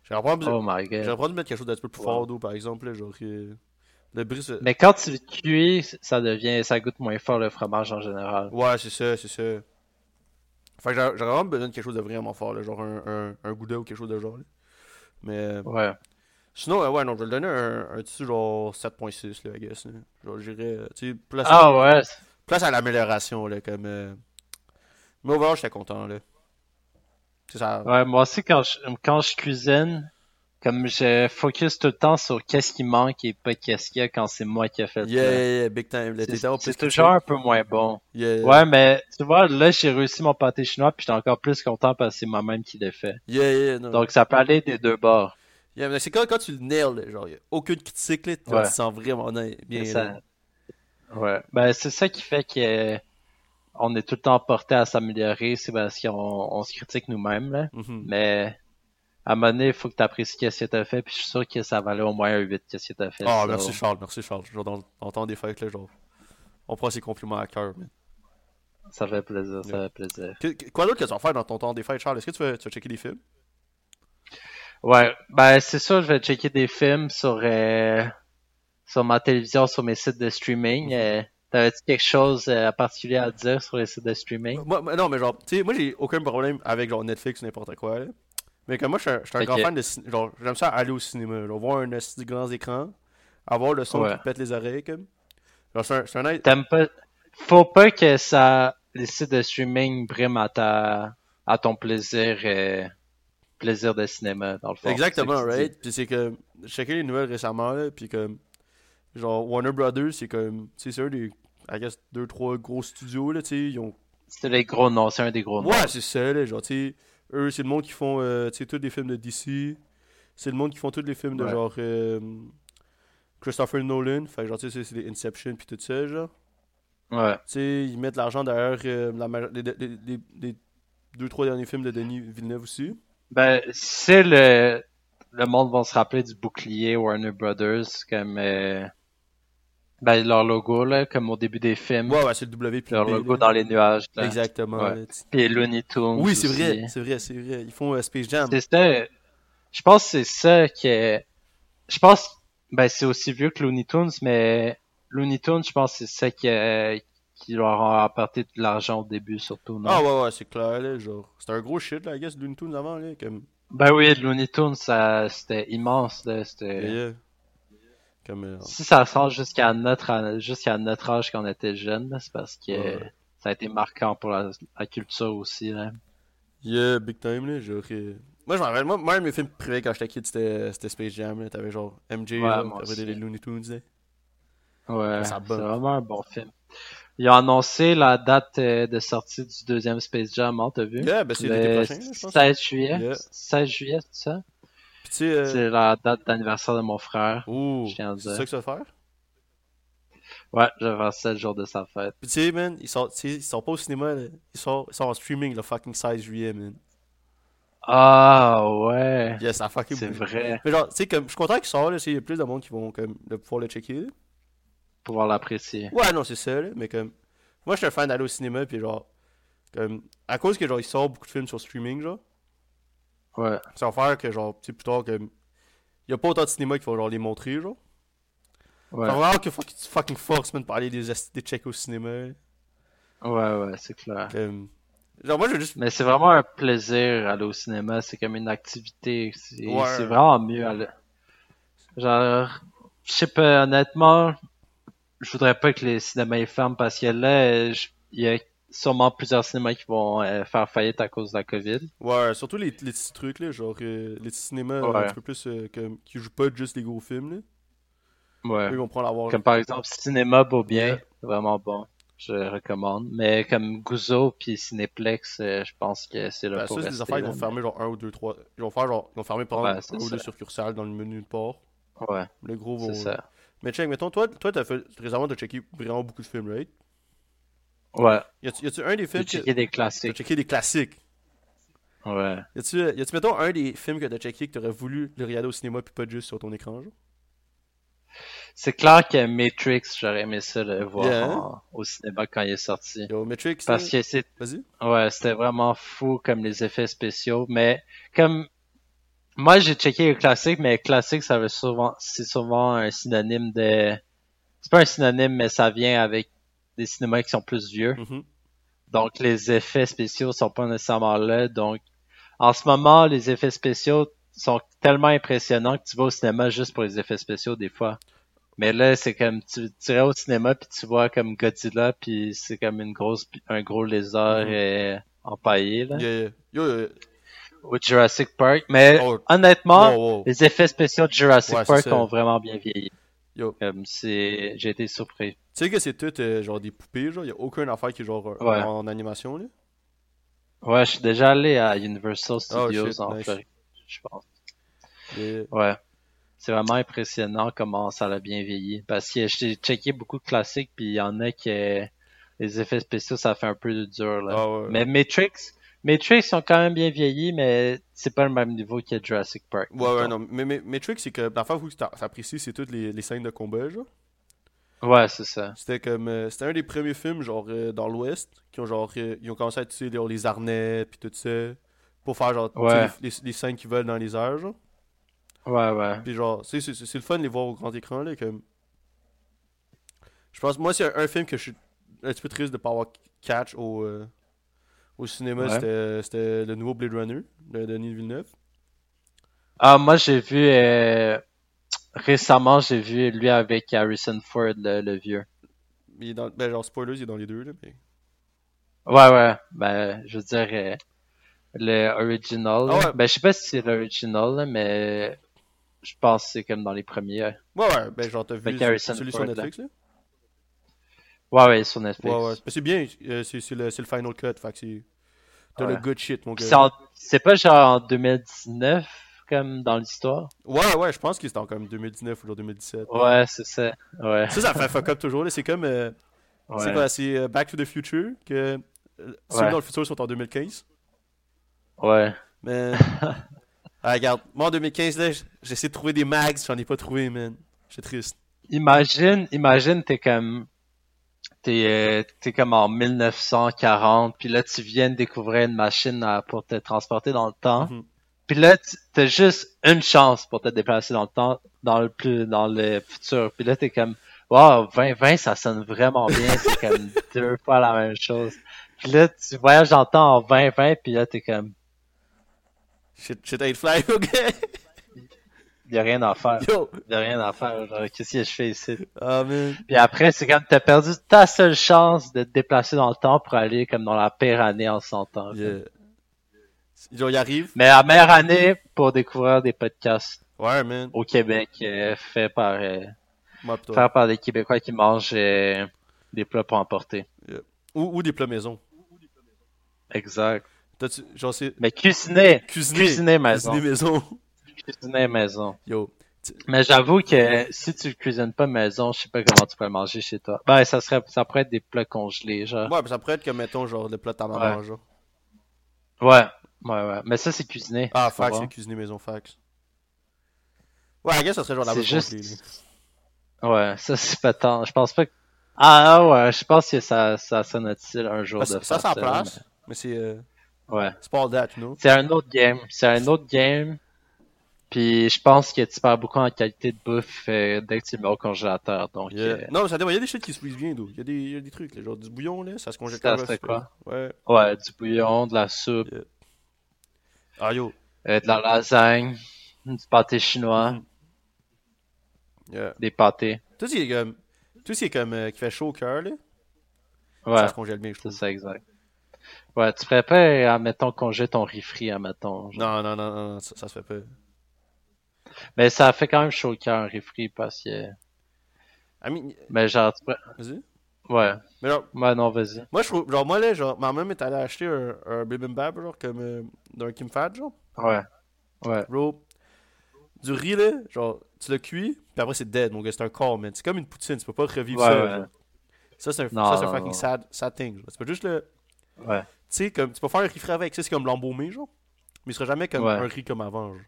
[SPEAKER 2] J'aurais pas besoin-
[SPEAKER 1] Oh my god.
[SPEAKER 2] dû mettre quelque chose d'un petit peu plus
[SPEAKER 1] Wow.
[SPEAKER 2] fort d'eau, par exemple. Là, genre, euh, le brie,
[SPEAKER 1] Mais quand tu le cuis, ça devient, ça goûte moins fort le fromage en général.
[SPEAKER 2] Ouais, c'est ça, c'est ça. Fait que j'aurais vraiment besoin de quelque chose de vraiment fort, là, genre un, un, un gouda ou quelque chose de genre. là. Mais
[SPEAKER 1] Ouais.
[SPEAKER 2] sinon, euh, ouais, non, je vais le donner un, un petit genre 7.6, là, I guess. là. Genre, j'irais, euh, tu sais, place,
[SPEAKER 1] Ah ouais.
[SPEAKER 2] place à l'amélioration, là, comme. euh, Mais overall, j'étais content, là. Ça.
[SPEAKER 1] Ouais, moi aussi, quand je, quand je cuisine, comme je focus tout le temps sur qu'est-ce qui manque et pas qu'est-ce qu'il y a quand c'est moi qui ai fait le
[SPEAKER 2] Yeah,
[SPEAKER 1] plat.
[SPEAKER 2] yeah, yeah, big time.
[SPEAKER 1] C'est toujours un peu moins bon.
[SPEAKER 2] Yeah.
[SPEAKER 1] Ouais, mais tu vois, là, j'ai réussi mon pâté chinois puis j'étais encore plus content parce que c'est moi-même qui l'ai fait.
[SPEAKER 2] Yeah, yeah, non.
[SPEAKER 1] Donc, ça peut aller des deux bords.
[SPEAKER 2] Yeah, mais c'est quand, quand tu le nails, genre, y a aucune critique, là, tu
[SPEAKER 1] Ouais.
[SPEAKER 2] te sens vraiment bien.
[SPEAKER 1] Ça. Ouais. Ben, c'est ça qui fait que on est tout le temps porté à s'améliorer, c'est parce qu'on on se critique nous-mêmes, là.
[SPEAKER 2] Mhm.
[SPEAKER 1] Mais à un moment donné, il faut que tu apprécies ce que tu as fait, puis je suis sûr que ça valait au moins un 8 ce que tu as fait.
[SPEAKER 2] Ah,
[SPEAKER 1] so-
[SPEAKER 2] merci Charles, merci Charles. Genre, dans, dans temps des fêtes, là, genre, on prend ses compliments à cœur.
[SPEAKER 1] Ça fait plaisir, ça fait plaisir.
[SPEAKER 2] Que- Quoi d'autre que tu vas faire dans ton temps des fêtes, Charles? Est-ce que tu vas, tu vas checker des films?
[SPEAKER 1] Ouais, ben c'est sûr, je vais checker des films sur euh, sur ma télévision, sur mes sites de streaming. Euh, T'avais-tu quelque chose euh, à particulier à dire sur les sites de streaming?
[SPEAKER 2] Moi, non, mais genre, tu sais, moi j'ai aucun problème avec genre Netflix ou n'importe quoi. Là. Mais comme moi, je suis un, je suis un grand fan de cinéma. Genre, j'aime ça aller au cinéma. Genre, voir un esti de grands écrans, avoir le son
[SPEAKER 1] Ouais.
[SPEAKER 2] qui pète les oreilles, comme. Genre, c'est un, c'est un,
[SPEAKER 1] T'aimes pas... Faut pas que ça... les sites de streaming briment à ta... à ton plaisir euh, plaisir de cinéma, dans le fond.
[SPEAKER 2] Exactement, right? Puis c'est que, j'ai checké les nouvelles récemment, là, puis comme, genre, Warner Brothers, c'est comme, c'est un des, I guess, deux, trois gros studios, là, tu sais, ils ont...
[SPEAKER 1] C'est les gros noms, c'est un des gros noms.
[SPEAKER 2] Ouais, c'est ça, là, genre, tu sais, eux, c'est le monde qui font, euh, tu sais, tous les films de DC, c'est le monde qui font tous les films de
[SPEAKER 1] Ouais.
[SPEAKER 2] genre euh, Christopher Nolan, fait que genre, tu sais, c'est des Inception puis tout ça, genre.
[SPEAKER 1] Ouais.
[SPEAKER 2] Tu sais, ils mettent l'argent derrière euh, la les, les- les- les deux, trois derniers films de Denis Villeneuve aussi.
[SPEAKER 1] Ben, c'est le, le monde va se rappeler du bouclier Warner Brothers, comme, euh, ben, leur logo, là, comme au début des films.
[SPEAKER 2] Ouais, ouais, c'est le W
[SPEAKER 1] Leur
[SPEAKER 2] B,
[SPEAKER 1] logo
[SPEAKER 2] là.
[SPEAKER 1] dans les nuages, là.
[SPEAKER 2] Exactement.
[SPEAKER 1] Ouais.
[SPEAKER 2] là,
[SPEAKER 1] Puis Looney Tunes.
[SPEAKER 2] Oui, c'est vrai, c'est vrai, c'est vrai. Ils font euh, Space Jam.
[SPEAKER 1] C'est ça. Je pense que c'est ça qui est... Je pense, ben, c'est aussi vieux que Looney Tunes, mais Looney Tunes, je pense que c'est ça qui, est- qui leur a apporté de l'argent au début, surtout, non?
[SPEAKER 2] Ah ouais, ouais, c'est clair, là, genre. C'était un gros shit, là, I guess, Looney Tunes avant, là, comme...
[SPEAKER 1] Ben oui, Looney Tunes, ça, c'était immense, là. C'était...
[SPEAKER 2] Yeah. Comme... euh,
[SPEAKER 1] Si ça sort jusqu'à notre, jusqu'à notre âge quand on était jeune, c'est parce que
[SPEAKER 2] Ouais.
[SPEAKER 1] ça a été marquant pour la, la culture aussi, là.
[SPEAKER 2] Yeah, big time, là, genre... euh, Moi, je m'en rappelle, moi, mes films préférés quand j'étais kid, c'était c'était Space Jam, là. T'avais genre MJ,
[SPEAKER 1] Ouais,
[SPEAKER 2] t'avais Looney Tunes, là.
[SPEAKER 1] Ouais, c'est vraiment un bon film. Ils ont annoncé la date euh, de sortie du deuxième Space Jam, hein, t'as vu?
[SPEAKER 2] Yeah, ben c'est l'été
[SPEAKER 1] Le
[SPEAKER 2] prochain, là, je pense.
[SPEAKER 1] 16 juillet.
[SPEAKER 2] Yeah.
[SPEAKER 1] 16 juillet, c'est ça?
[SPEAKER 2] Tu euh,
[SPEAKER 1] C'est la date d'anniversaire de mon frère.
[SPEAKER 2] Ouh, c'est ça que ça va faire?
[SPEAKER 1] Ouais, je vais faire ça le jour de sa fête.
[SPEAKER 2] Pis tu sais, man, ils tu sais, ils sortent pas au cinéma, là. Ils sortent, ils sont en streaming le fucking 16 juillet, man.
[SPEAKER 1] Ah, ouais.
[SPEAKER 2] Ça fucking
[SPEAKER 1] C'est vrai.
[SPEAKER 2] Mais genre, tu sais, comme, je suis content qu'il sorte, là, tu il y a plus de monde qui vont, comme, le, pouvoir le checker, là.
[SPEAKER 1] Pouvoir l'apprécier.
[SPEAKER 2] Ouais, non, c'est ça, là, mais comme, moi, je suis un fan d'aller au cinéma, puis genre, comme, à cause que, genre, ils sortent beaucoup de films sur streaming, genre,
[SPEAKER 1] Ouais.
[SPEAKER 2] ça va faire que, genre, tu sais, plus tard, comme, il y a pas autant de cinéma qui vont, genre, les montrer, genre.
[SPEAKER 1] Ouais.
[SPEAKER 2] Va vraiment que fucking, tu fucking force, man, de parler des, des checks au cinéma.
[SPEAKER 1] Ouais, ouais, c'est clair.
[SPEAKER 2] Comme, genre, moi, je veux juste,
[SPEAKER 1] Mais c'est vraiment un plaisir aller au cinéma, c'est comme une activité. C'est
[SPEAKER 2] Ouais.
[SPEAKER 1] c'est vraiment mieux aller. Genre, je sais pas, honnêtement, je voudrais pas que les cinémas ferment parce que là, il y a sûrement plusieurs cinémas qui vont euh, faire faillite à cause de la COVID.
[SPEAKER 2] ouais, surtout les, les petits trucs, là, genre, euh, les petits cinémas
[SPEAKER 1] Ouais.
[SPEAKER 2] un petit peu plus, euh, comme, qui jouent pas juste les gros films, là.
[SPEAKER 1] Ouais.
[SPEAKER 2] Eux, ils vont prendre l'avoir.
[SPEAKER 1] Comme par exemple, Cinéma Beaubien, c'est vraiment bon. Je recommande. Mais comme Gouzo puis Cinéplex, euh, je pense que c'est là
[SPEAKER 2] Ben,
[SPEAKER 1] pour
[SPEAKER 2] ça, c'est des affaires qui vont fermer genre un ou deux, trois. Ils vont faire genre. Ils vont fermer par
[SPEAKER 1] Ouais,
[SPEAKER 2] exemple un ou deux succursales dans le menu de port.
[SPEAKER 1] Ouais,
[SPEAKER 2] Les gros vont.
[SPEAKER 1] c'est ça.
[SPEAKER 2] Mais check, mettons, toi, toi t'as fait. Récemment, t'as checké vraiment beaucoup de films, right?
[SPEAKER 1] Ouais,
[SPEAKER 2] Y a-tu y a-tu un des
[SPEAKER 1] j'ai
[SPEAKER 2] films. que-
[SPEAKER 1] checké des
[SPEAKER 2] T'as
[SPEAKER 1] classiques.
[SPEAKER 2] checké des classiques?
[SPEAKER 1] Ouais.
[SPEAKER 2] Y a-tu, y a-tu, mettons, un des films que t'as checké que t'aurais voulu le regarder au cinéma puis pas juste sur ton écran, genre?
[SPEAKER 1] C'est clair que Matrix, j'aurais aimé ça le voir
[SPEAKER 2] Yeah.
[SPEAKER 1] en- au cinéma quand il est sorti.
[SPEAKER 2] Yo, Matrix.
[SPEAKER 1] Parce
[SPEAKER 2] là-
[SPEAKER 1] que c'est,
[SPEAKER 2] Vas-y.
[SPEAKER 1] ouais, c'était vraiment fou comme les effets spéciaux. Mais comme, moi j'ai checké le classique, mais classique ça veut souvent, c'est souvent un synonyme de, c'est pas un synonyme, mais ça vient avec des cinémas qui sont plus vieux.
[SPEAKER 2] Mhm.
[SPEAKER 1] Donc les effets spéciaux sont pas nécessairement là. Donc en ce moment, les effets spéciaux sont tellement impressionnants que tu vas au cinéma juste pour les effets spéciaux des fois. Mais là, c'est comme tu, tu irais au cinéma puis tu vois comme Godzilla puis c'est comme une grosse un gros lézard
[SPEAKER 2] Mhm.
[SPEAKER 1] euh, empaillé là.
[SPEAKER 2] Yeah, yeah. Yo,
[SPEAKER 1] Ou Jurassic Park. Mais
[SPEAKER 2] Oh.
[SPEAKER 1] honnêtement,
[SPEAKER 2] wow, wow.
[SPEAKER 1] les effets spéciaux de Jurassic
[SPEAKER 2] Ouais,
[SPEAKER 1] Park ont vraiment bien vieilli. C'est, j'ai été surpris.
[SPEAKER 2] Tu sais que c'est tout euh, genre des poupées, genre. Y a aucune affaire qui est genre euh,
[SPEAKER 1] Ouais.
[SPEAKER 2] en animation, là?
[SPEAKER 1] Ouais, je suis déjà allé à Universal Studios
[SPEAKER 2] Oh, shit,
[SPEAKER 1] en
[SPEAKER 2] nice.
[SPEAKER 1] Floride, je pense. Ouais. C'est vraiment impressionnant comment ça a bien vieilli. Parce que j'ai checké beaucoup de classiques, puis il y en a que les effets spéciaux, ça fait un peu dur. Là.
[SPEAKER 2] Ah ouais.
[SPEAKER 1] Mais Matrix, Matrix sont quand même bien vieillis, mais c'est pas le même niveau que Jurassic Park.
[SPEAKER 2] Ouais, ouais, non. Mais, mais Matrix, c'est que l'affaire où ça c'est toutes les, les scènes de combat, genre.
[SPEAKER 1] Ouais, c'est ça.
[SPEAKER 2] C'était comme. euh, c'était un des premiers films, genre, euh, dans l'Ouest, qui ont genre. euh, ils ont commencé à utiliser genre, les harnais, puis tout ça. Pour faire, genre,
[SPEAKER 1] Ouais.
[SPEAKER 2] les, les, les scènes qui volent dans les airs, genre.
[SPEAKER 1] Ouais, ouais.
[SPEAKER 2] Puis, genre, c'est c'est- c'est le fun de les voir au grand écran, là, comme. Je pense, moi, c'est un, un film que je suis un petit peu triste de pas avoir catch au. Au cinéma,
[SPEAKER 1] Ouais.
[SPEAKER 2] c'était- c'était le nouveau Blade Runner de Denis Villeneuve.
[SPEAKER 1] Ah, moi, j'ai vu... euh, Récemment, j'ai vu lui avec Harrison Ford, le, le vieux.
[SPEAKER 2] Il est dans, ben, genre, spoilers, il est dans les deux, là. Mais...
[SPEAKER 1] Ouais, ouais. Ben, je veux dire, euh, le original.
[SPEAKER 2] Ah ouais.
[SPEAKER 1] Ben, je sais pas si c'est l'original, mais je pense que c'est comme dans les premiers.
[SPEAKER 2] Ouais, ouais, ben, genre, t'as vu celui
[SPEAKER 1] Ford,
[SPEAKER 2] sur
[SPEAKER 1] là.
[SPEAKER 2] Netflix, là?
[SPEAKER 1] Ouais, ouais, sur Netflix.
[SPEAKER 2] Ouais, c'est bien, euh, c'est c'est le, c'est le final cut, fait que c'est. T'as
[SPEAKER 1] Ouais.
[SPEAKER 2] le good shit, mon gars.
[SPEAKER 1] c'est pas genre en 2019, comme dans l'histoire?
[SPEAKER 2] Ouais, ouais, je pense que c'était en comme 2019 ou genre 2017.
[SPEAKER 1] Ouais, c'est ça. Ouais.
[SPEAKER 2] Ça, ça fait fuck up toujours, là. C'est comme. euh, C'est
[SPEAKER 1] Ouais.
[SPEAKER 2] quoi, c'est euh, Back to the Future, que ceux
[SPEAKER 1] Ouais.
[SPEAKER 2] dans le futur sont en 2015.
[SPEAKER 1] Ouais.
[SPEAKER 2] Mais. ah, regarde, moi en 2015, là, j'essaie de trouver des mags, j'en ai pas trouvé, man. J'étais triste.
[SPEAKER 1] Imagine, imagine, t'es comme, t'es, euh, t'es comme en 1940, puis là, tu viens de découvrir une machine à- pour te transporter dans le temps.
[SPEAKER 2] Mhm.
[SPEAKER 1] Puis là, t'as juste une chance pour te déplacer dans le temps, dans le plus, dans le futur. Puis là, t'es comme, wow, 2020, ça sonne vraiment bien. C'est comme deux fois la même chose. Puis là, tu voyages dans le temps en 2020, puis là, t'es comme,
[SPEAKER 2] Shit, shit ain't fly, ok?
[SPEAKER 1] y a rien à faire.
[SPEAKER 2] Yo!
[SPEAKER 1] Y a rien à faire. Qu'est-ce que je fais ici?
[SPEAKER 2] Ah.
[SPEAKER 1] Puis après, c'est comme t'as perdu ta seule chance de te déplacer dans le temps pour aller comme dans la pire année en 100 ans.
[SPEAKER 2] Yeah. Genre, il arrive.
[SPEAKER 1] Mais la meilleure année pour découvrir des podcasts
[SPEAKER 2] Ouais, man.
[SPEAKER 1] au Québec euh, faits par euh, par des Québécois qui mangent euh, des plats pour emporter.
[SPEAKER 2] Ou, ou des plats maison.
[SPEAKER 1] Exact.
[SPEAKER 2] Genre.
[SPEAKER 1] Mais cuisiner,
[SPEAKER 2] Cuisiner.
[SPEAKER 1] cuisiner maison,
[SPEAKER 2] Cuisiner maison.
[SPEAKER 1] Cuisiner maison.
[SPEAKER 2] Yo.
[SPEAKER 1] Mais j'avoue que si tu le cuisines pas maison, je sais pas comment tu peux le manger chez toi. Ben ça serait, ça pourrait être des plats congelés, genre.
[SPEAKER 2] Ouais, mais ça pourrait être comme, mettons, genre, le plat de ta maman,
[SPEAKER 1] Ouais.
[SPEAKER 2] genre.
[SPEAKER 1] Ouais, ouais, ouais. Mais ça c'est cuisiné.
[SPEAKER 2] Ah, fax, c'est cuisiner maison, fax. Ouais, I guess ça serait genre la même
[SPEAKER 1] juste.
[SPEAKER 2] juste...
[SPEAKER 1] Ouais, ça c'est pas tant. Je pense pas que. Ah ouais, je pense que ça, ça sonne utile un jour de
[SPEAKER 2] Ça,
[SPEAKER 1] faire
[SPEAKER 2] ça,
[SPEAKER 1] ça.
[SPEAKER 2] place, mais c'est. Euh,
[SPEAKER 1] Ouais.
[SPEAKER 2] c'est pas all that, you know?
[SPEAKER 1] C'est un autre game. C'est un autre game. Puis je pense que tu perds beaucoup en qualité de bouffe euh, dès que tu le mets au congélateur. Donc
[SPEAKER 2] Yeah.
[SPEAKER 1] euh,
[SPEAKER 2] Non, mais ça dépend. Il y a des shit qui se cuisent bien, d'où. Il y, a des- il y a des trucs, là, genre du bouillon, là, ça se congèle
[SPEAKER 1] Ça
[SPEAKER 2] quand même,
[SPEAKER 1] quoi?
[SPEAKER 2] Ouais.
[SPEAKER 1] ouais, du bouillon, de la soupe,
[SPEAKER 2] Ah, yo.
[SPEAKER 1] euh, de la lasagne, du pâté chinois.
[SPEAKER 2] Yeah.
[SPEAKER 1] des pâtés.
[SPEAKER 2] Tout ce qui est comme. Tout ce qui est comme. qui fait chaud au cœur, là,
[SPEAKER 1] Ouais,
[SPEAKER 2] ça se congèle bien, je
[SPEAKER 1] c'est
[SPEAKER 2] trouve.
[SPEAKER 1] ça exact. Ouais, tu ferais pas, admettons, congé ton riz frit, admettons. genre.
[SPEAKER 2] Non, non, non, non, non, ça, ça se fait pas.
[SPEAKER 1] Mais ça fait quand même chaud au cœur frit parce que.
[SPEAKER 2] I mean,
[SPEAKER 1] Mais genre,
[SPEAKER 2] vas-y.
[SPEAKER 1] Ouais.
[SPEAKER 2] Mais genre,
[SPEAKER 1] Ouais, non, vas-y.
[SPEAKER 2] moi, je trouve. Genre, moi, là, genre, ma maman est allée acheter un, un bibimbap, genre, comme. euh, d'un Kim Fat, genre.
[SPEAKER 1] Ouais. Ouais.
[SPEAKER 2] Bro, du riz, là, genre, tu le cuis, puis après, c'est dead, mon gars. C'est un corps, man. C'est comme une poutine, tu peux pas revivre
[SPEAKER 1] Ouais,
[SPEAKER 2] ça.
[SPEAKER 1] ouais.
[SPEAKER 2] genre. Ça, c'est un,
[SPEAKER 1] Non,
[SPEAKER 2] ça, c'est un
[SPEAKER 1] non,
[SPEAKER 2] fucking
[SPEAKER 1] non.
[SPEAKER 2] sad, sad thing. Genre. Tu peux juste le.
[SPEAKER 1] Ouais.
[SPEAKER 2] Tu sais, comme, tu peux faire un riz frais avec. Ça, c'est comme l'embaumé, genre. Mais il sera jamais comme
[SPEAKER 1] Ouais.
[SPEAKER 2] un riz comme avant, genre.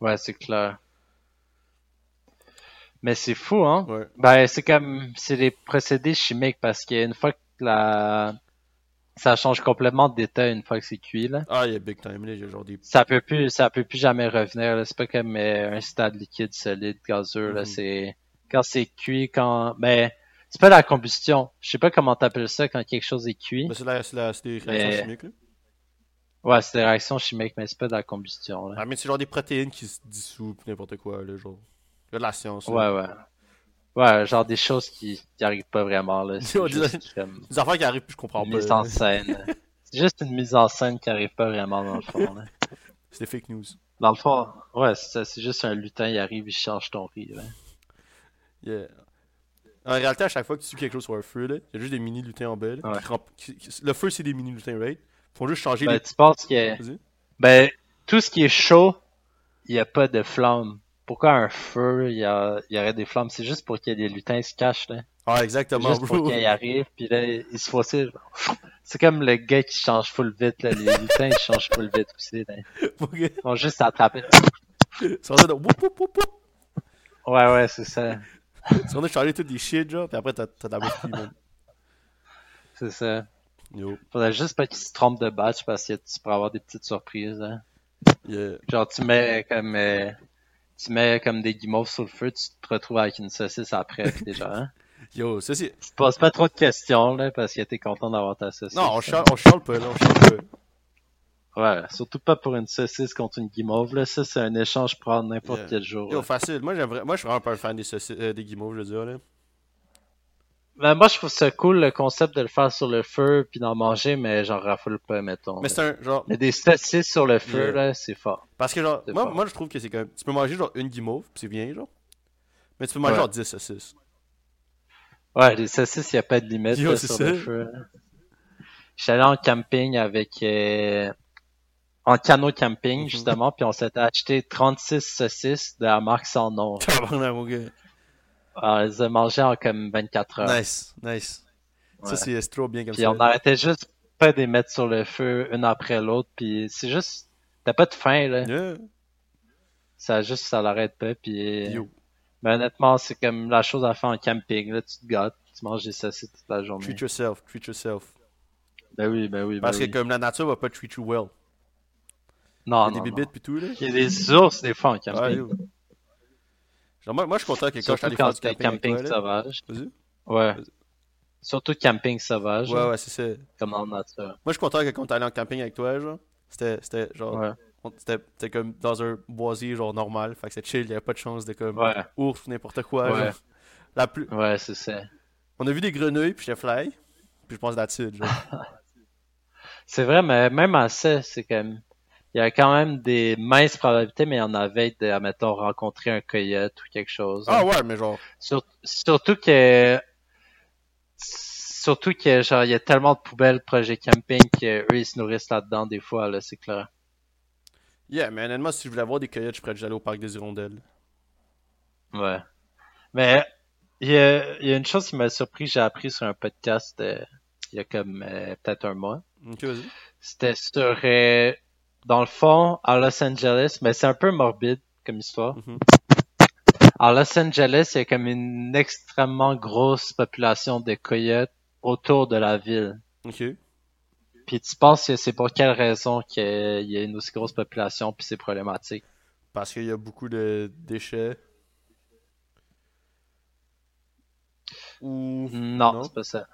[SPEAKER 1] Ouais, c'est clair. Mais c'est fou, hein?
[SPEAKER 2] Ouais.
[SPEAKER 1] Ben, c'est comme, c'est des procédés chimiques parce qu'une fois que la, ça change complètement d'état une fois que c'est cuit, là.
[SPEAKER 2] Ah, il y a big time, là. Il y a genre des.
[SPEAKER 1] Ça peut plus, ça peut plus jamais revenir, là. C'est pas comme euh, un stade liquide, solide, gazeux, là.
[SPEAKER 2] Mhm.
[SPEAKER 1] C'est, quand c'est cuit, quand, ben, c'est pas la combustion. Je sais pas comment t'appelles ça quand quelque chose est cuit.
[SPEAKER 2] Mais c'est la- c'est la- c'est des réactions
[SPEAKER 1] Mais-
[SPEAKER 2] chimiques, là.
[SPEAKER 1] Ouais, c'est des réactions chimiques, mais c'est pas de la combustion, là.
[SPEAKER 2] Ah, mais c'est genre des protéines qui se dissouent, pis n'importe quoi, là, genre. Il y a de la science.
[SPEAKER 1] Ouais, ouais. Ouais, genre des choses qui, qui arrivent pas vraiment, là. Juste comme
[SPEAKER 2] Des affaires qui arrivent, puis je comprends
[SPEAKER 1] une
[SPEAKER 2] pas.
[SPEAKER 1] mise en scène. C'est juste une mise en scène qui arrive pas vraiment dans le fond, là.
[SPEAKER 2] C'est des fake news.
[SPEAKER 1] Dans le fond, ouais, c'est juste un lutin, il arrive, il change ton riz, là.
[SPEAKER 2] Yeah. En réalité, à chaque fois que tu tues quelque chose sur un feu, là, il y a juste des mini lutins en bas. là,
[SPEAKER 1] Ouais.
[SPEAKER 2] qui rem- qui- qui- Le feu, c'est des mini lutins, right? Font juste changer
[SPEAKER 1] Ben,
[SPEAKER 2] les.
[SPEAKER 1] tu penses que, ben, tout ce qui est chaud, il y a pas de flamme. Pourquoi un feu, il y, a, y aurait des flammes? C'est juste pour que les lutins se cachent, là.
[SPEAKER 2] Ah, exactement,
[SPEAKER 1] juste pour qu'ils arrivent, puis là, ils se fossent. C'est comme le gars qui change full vite, là. Les lutins, ils changent full vite aussi, là. Ils vont juste attraper.
[SPEAKER 2] Ils sont en train de.
[SPEAKER 1] Ouais, ouais, c'est ça.
[SPEAKER 2] Ils sont de changer tout des shit, genre, puis après, t'as la bouffe, man.
[SPEAKER 1] C'est ça.
[SPEAKER 2] Yo.
[SPEAKER 1] Faudrait juste pas qu'ils se trompent de batch parce que tu pourrais avoir des petites surprises. Hein.
[SPEAKER 2] Yeah.
[SPEAKER 1] Genre tu mets comme euh, tu mets comme des guimauves sur le feu, tu te retrouves avec une saucisse après déjà. Hein.
[SPEAKER 2] Yo, ça c'est.
[SPEAKER 1] Tu te poses pas trop de questions là parce que t'es content d'avoir ta saucisse.
[SPEAKER 2] Non, on
[SPEAKER 1] hein.
[SPEAKER 2] chiale, on chiale pas, là, on chiale pas.
[SPEAKER 1] Ouais, surtout pas pour une saucisse contre une guimauve là. Ça c'est un échange pour prendre n'importe
[SPEAKER 2] Yeah.
[SPEAKER 1] quel jour.
[SPEAKER 2] Yo,
[SPEAKER 1] là.
[SPEAKER 2] facile. Moi, j'aimerais... Moi, je suis vraiment pas un fan des, saucisses- euh, des guimauves, je veux dire, là.
[SPEAKER 1] Ben, moi je trouve ça cool le concept de le faire sur le feu puis d'en manger, mais j'en raffole pas mettons.
[SPEAKER 2] Mais c'est un. Genre.
[SPEAKER 1] Mais des saucisses sur le feu
[SPEAKER 2] Yeah.
[SPEAKER 1] là, c'est fort.
[SPEAKER 2] Parce que, genre, moi, moi, je trouve que c'est comme. Tu peux manger, genre, une guimauve, pis c'est bien, genre. Mais tu peux manger,
[SPEAKER 1] Ouais.
[SPEAKER 2] genre, 10 saucisses.
[SPEAKER 1] Ouais, les saucisses, il n'y a pas de limite
[SPEAKER 2] Yo,
[SPEAKER 1] là, sur
[SPEAKER 2] ça.
[SPEAKER 1] le feu. J'étais allé en camping avec... euh, en canot camping,
[SPEAKER 2] Mhm.
[SPEAKER 1] justement, puis on s'était acheté 36 saucisses de la marque sans nom.
[SPEAKER 2] Mon gars.
[SPEAKER 1] Alors, on les a mangées en comme 24 heures.
[SPEAKER 2] Nice, nice.
[SPEAKER 1] Ouais.
[SPEAKER 2] Ça, c'est trop bien comme
[SPEAKER 1] Puis
[SPEAKER 2] ça.
[SPEAKER 1] on arrêtait juste pas de les mettre sur le feu une après l'autre, puis c'est juste... T'as pas de faim, là.
[SPEAKER 2] Yeah.
[SPEAKER 1] Ça juste, ça l'arrête pas, puis...
[SPEAKER 2] Yo,
[SPEAKER 1] Mais honnêtement, c'est comme la chose à faire en camping, là. Tu te gâtes, tu manges des saucisses toute la journée.
[SPEAKER 2] treat yourself, treat yourself.
[SPEAKER 1] Ben oui, ben oui, ben
[SPEAKER 2] Parce
[SPEAKER 1] oui.
[SPEAKER 2] que comme la nature va pas treat you well.
[SPEAKER 1] Non,
[SPEAKER 2] Il y a
[SPEAKER 1] non,
[SPEAKER 2] des bibites pis tout, là.
[SPEAKER 1] Il y a des ours, des fois, en camping.
[SPEAKER 2] Yo. Genre, moi, moi, je suis content que quand je suis allé
[SPEAKER 1] quand
[SPEAKER 2] faire du
[SPEAKER 1] c'était
[SPEAKER 2] camping,
[SPEAKER 1] camping,
[SPEAKER 2] toi,
[SPEAKER 1] sauvage.
[SPEAKER 2] Vas-y.
[SPEAKER 1] Ouais. Surtout camping sauvage,
[SPEAKER 2] Ouais,
[SPEAKER 1] là,
[SPEAKER 2] ouais, c'est ça.
[SPEAKER 1] comme la nature.
[SPEAKER 2] Moi, je suis content que quand t'es allé en camping avec toi, genre, c'était, c'était genre,
[SPEAKER 1] Ouais.
[SPEAKER 2] c'était, c'était comme dans un boisier, genre, normal. Fait que c'est chill, il y avait pas de chance de comme
[SPEAKER 1] Ouais,
[SPEAKER 2] ours ou n'importe quoi,
[SPEAKER 1] Ouais.
[SPEAKER 2] genre. La plus...
[SPEAKER 1] ouais, c'est ça.
[SPEAKER 2] On a vu des grenouilles, puis j'étais fly. Puis je pense genre.
[SPEAKER 1] C'est vrai, mais même à ça, c'est comme... Il y a quand même des minces probabilités, mais il y en avait de, admettons, rencontrer un coyote ou quelque chose.
[SPEAKER 2] ah ouais, mais genre,
[SPEAKER 1] Sur- surtout que... Surtout que, genre, il y a tellement de poubelles projet camping qu'eux, ils se nourrissent là-dedans des fois, là, c'est clair.
[SPEAKER 2] yeah, mais honnêtement, si je voulais avoir des coyotes, je pourrais déjà aller au parc des Hirondelles.
[SPEAKER 1] Ouais. Mais il y a, il y a une chose qui m'a surpris, j'ai appris sur un podcast euh, il y a comme euh, peut-être un mois.
[SPEAKER 2] Ok, vas-y.
[SPEAKER 1] C'était sur, euh, dans le fond, à Los Angeles, mais c'est un peu morbide comme histoire.
[SPEAKER 2] Mhm.
[SPEAKER 1] À Los Angeles, il y a comme une extrêmement grosse population de coyotes autour de la ville.
[SPEAKER 2] Ok.
[SPEAKER 1] Puis tu penses que c'est pour quelle raison qu'il y a une aussi grosse population puis c'est problématique?
[SPEAKER 2] Parce qu'il y a beaucoup de déchets. Ou.
[SPEAKER 1] Non,
[SPEAKER 2] Non?
[SPEAKER 1] c'est pas ça.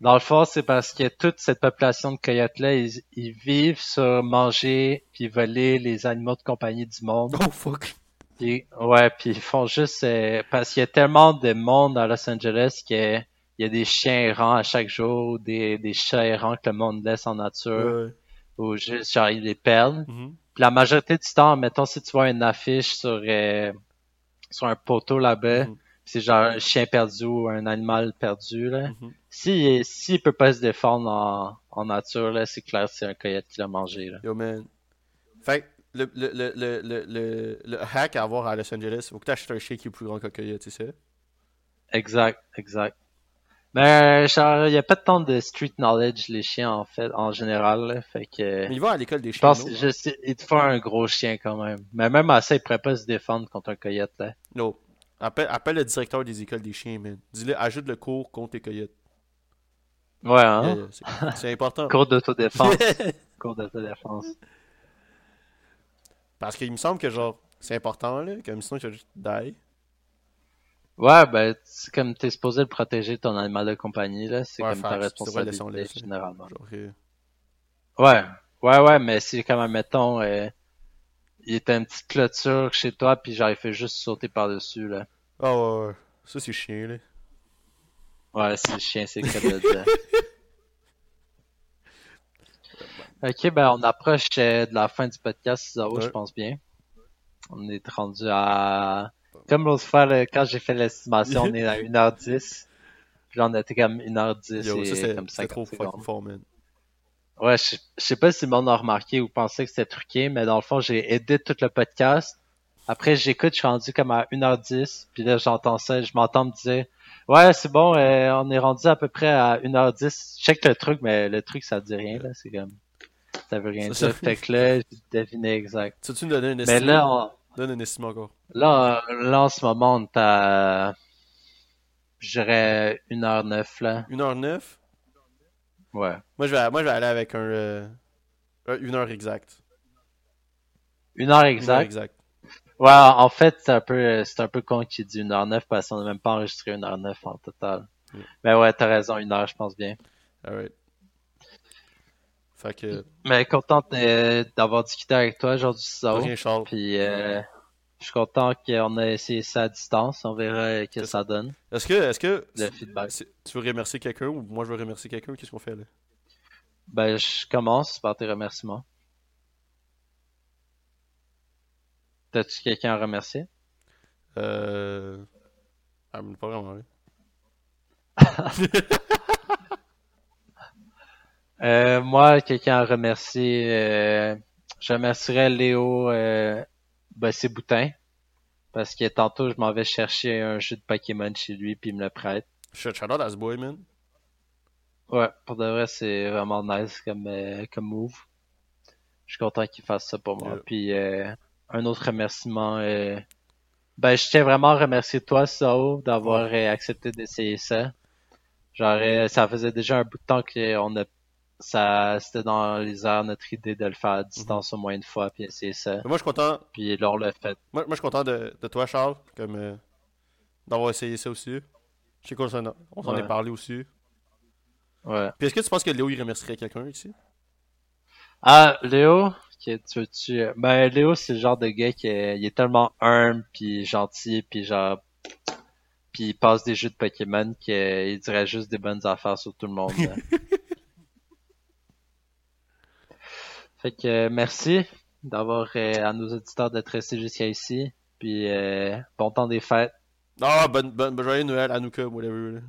[SPEAKER 1] Dans le fond, c'est parce que toute cette population de coyotes-là, ils, ils vivent sur manger puis voler les animaux de compagnie du monde.
[SPEAKER 2] Oh fuck.
[SPEAKER 1] Puis, ouais, puis ils font juste... euh, parce qu'il y a tellement de monde à Los Angeles que il y a des chiens errants à chaque jour, des, des chats errants que le monde laisse en nature,
[SPEAKER 2] Ouais.
[SPEAKER 1] ou juste, genre, ils les perdent.
[SPEAKER 2] Mhm.
[SPEAKER 1] Puis la majorité du temps, mettons, si tu vois une affiche sur, euh, sur un poteau là-bas,
[SPEAKER 2] Mhm.
[SPEAKER 1] c'est genre un chien perdu ou un animal perdu, là.
[SPEAKER 2] Mhm.
[SPEAKER 1] Si, s'il peut pas se défendre en, en nature, là, c'est clair c'est un coyote qui l'a mangé, là.
[SPEAKER 2] Yo man. Fait que le, le, le, le, le, le, le hack à avoir à Los Angeles, faut que t'achètes un chien qui est plus grand qu'un coyote, tu sais.
[SPEAKER 1] Exact, exact. Mais, genre, il y a pas tant de street knowledge, les chiens, en fait, en général, là. Fait que,
[SPEAKER 2] Mais ils vont à l'école des
[SPEAKER 1] je
[SPEAKER 2] chiens.
[SPEAKER 1] pense,
[SPEAKER 2] non?
[SPEAKER 1] je sais, il te faut un gros chien quand même. Mais même à ça, il pourrait pas se défendre contre un coyote, là.
[SPEAKER 2] No. Appelle, appelle le directeur des écoles des chiens, man. Dis-le, ajoute le cours contre les coyotes.
[SPEAKER 1] Ouais, hein?
[SPEAKER 2] C'est- important.
[SPEAKER 1] Cours d'autodéfense. Cours d'autodéfense.
[SPEAKER 2] Parce qu'il me semble que, genre, c'est important, là. Comme sinon, tu juste die.
[SPEAKER 1] Ouais, ben, c'est comme t'es supposé le protéger ton animal de compagnie, là. C'est
[SPEAKER 2] Ouais,
[SPEAKER 1] comme ta responsabilité, généralement.
[SPEAKER 2] Genre, euh,
[SPEAKER 1] Ouais, ouais, ouais, mais si, comme, mettons, euh, il était une petite clôture chez toi, puis genre, il fait juste sauter par-dessus, là.
[SPEAKER 2] Ah ouais, ouais. Ça, c'est chien, là.
[SPEAKER 1] Ouais, c'est le chien, c'est le cas de le dire. Ok, ben, on approche euh, de la fin du podcast, je
[SPEAKER 2] Ouais.
[SPEAKER 1] pense bien. On est rendu à... Comme l'autre fois, quand j'ai fait l'estimation, on est à 1h10. Puis là, on était comme 1h10
[SPEAKER 2] Yo,
[SPEAKER 1] et
[SPEAKER 2] ça,
[SPEAKER 1] comme
[SPEAKER 2] c'est
[SPEAKER 1] 50
[SPEAKER 2] trop
[SPEAKER 1] secondes.
[SPEAKER 2] fucking fort, man.
[SPEAKER 1] Ouais, je, je sais pas si le monde a remarqué ou pensait que c'était truqué, mais dans le fond, j'ai aidé tout le podcast. Après, j'écoute, je suis rendu comme à 1h10, puis là, j'entends ça, je m'entends me dire, ouais, c'est bon, euh, on est rendu à peu près à 1h10. Je check le truc, mais le truc, ça dit rien, là, c'est comme, ça veut rien
[SPEAKER 2] C'est
[SPEAKER 1] dire.
[SPEAKER 2] ça.
[SPEAKER 1] Fait que là, j'ai deviné exact.
[SPEAKER 2] Tu veux-tu me donner un
[SPEAKER 1] Mais
[SPEAKER 2] estimé?
[SPEAKER 1] là, on-
[SPEAKER 2] Donne un estimé encore.
[SPEAKER 1] là, là, en ce moment, on est à, je dirais 1h09, là.
[SPEAKER 2] 1h09?
[SPEAKER 1] Ouais.
[SPEAKER 2] Moi, je vais, moi, je vais aller avec un. Euh, un- une heure exacte.
[SPEAKER 1] 1h
[SPEAKER 2] Une heure
[SPEAKER 1] exact.
[SPEAKER 2] exacte.
[SPEAKER 1] Ouais, en fait, c'est un peu, c'est un peu con qu'il dit 1h09 parce qu'on n'a même pas enregistré 1h09 en total.
[SPEAKER 2] Mm.
[SPEAKER 1] Mais ouais, t'as raison, 1h, je pense bien.
[SPEAKER 2] Alright. Fait que.
[SPEAKER 1] Mais content d'avoir discuté avec toi aujourd'hui,
[SPEAKER 2] Charles.
[SPEAKER 1] Puis, euh, je suis content qu'on ait essayé ça à distance. On verra ce que ça donne,
[SPEAKER 2] Est-ce que. Est-ce que.
[SPEAKER 1] le feedback.
[SPEAKER 2] Tu veux remercier quelqu'un ou moi je veux remercier quelqu'un? Qu'est-ce qu'on fait là?
[SPEAKER 1] Ben, je commence par tes remerciements. T'as-tu quelqu'un à remercier?
[SPEAKER 2] Euh. Ah, mais pas vraiment, là.
[SPEAKER 1] Euh, moi, quelqu'un à remercier, euh, je remercierais Léo euh, Bossé-Boutin. Parce que tantôt, je m'en vais chercher un jeu de Pokémon chez lui, puis il me le prête.
[SPEAKER 2] Shout out à ce boy, man.
[SPEAKER 1] Ouais, pour de vrai, c'est vraiment nice comme, euh, comme move. Je suis content qu'il fasse ça pour moi.
[SPEAKER 2] Yeah.
[SPEAKER 1] Puis euh, un autre remerciement, euh, ben je tiens vraiment à remercier toi, Sao, d'avoir euh, accepté d'essayer ça. Genre, euh, ça faisait déjà un bout de temps qu'on a, ça, c'était dans les airs notre idée de le faire à distance au moins une fois, puis essayer ça.
[SPEAKER 2] Mais moi, je suis content.
[SPEAKER 1] Puis là, on l'a fait.
[SPEAKER 2] Moi, moi, je suis content de, de toi, Charles, comme euh, d'avoir essayé ça aussi. Je sais qu'on s'en a- on s'en
[SPEAKER 1] Ouais.
[SPEAKER 2] est parlé aussi.
[SPEAKER 1] Ouais.
[SPEAKER 2] Puis est-ce que tu penses que Léo, il remercierait quelqu'un ici?
[SPEAKER 1] Ah, Léo, ok, tu veux-tu... euh, Ben, Léo, c'est le genre de gars qui est, il est tellement humble, puis gentil, puis genre... Puis il passe des jeux de Pokémon qu'il dirait juste des bonnes affaires sur tout le monde. fait que euh, merci d'avoir euh, à nos auditeurs d'être restés jusqu'à ici. Puis euh, bon temps des fêtes.
[SPEAKER 2] Ah, bonne, bonne, bonne journée Noël, Hanouka, whatever.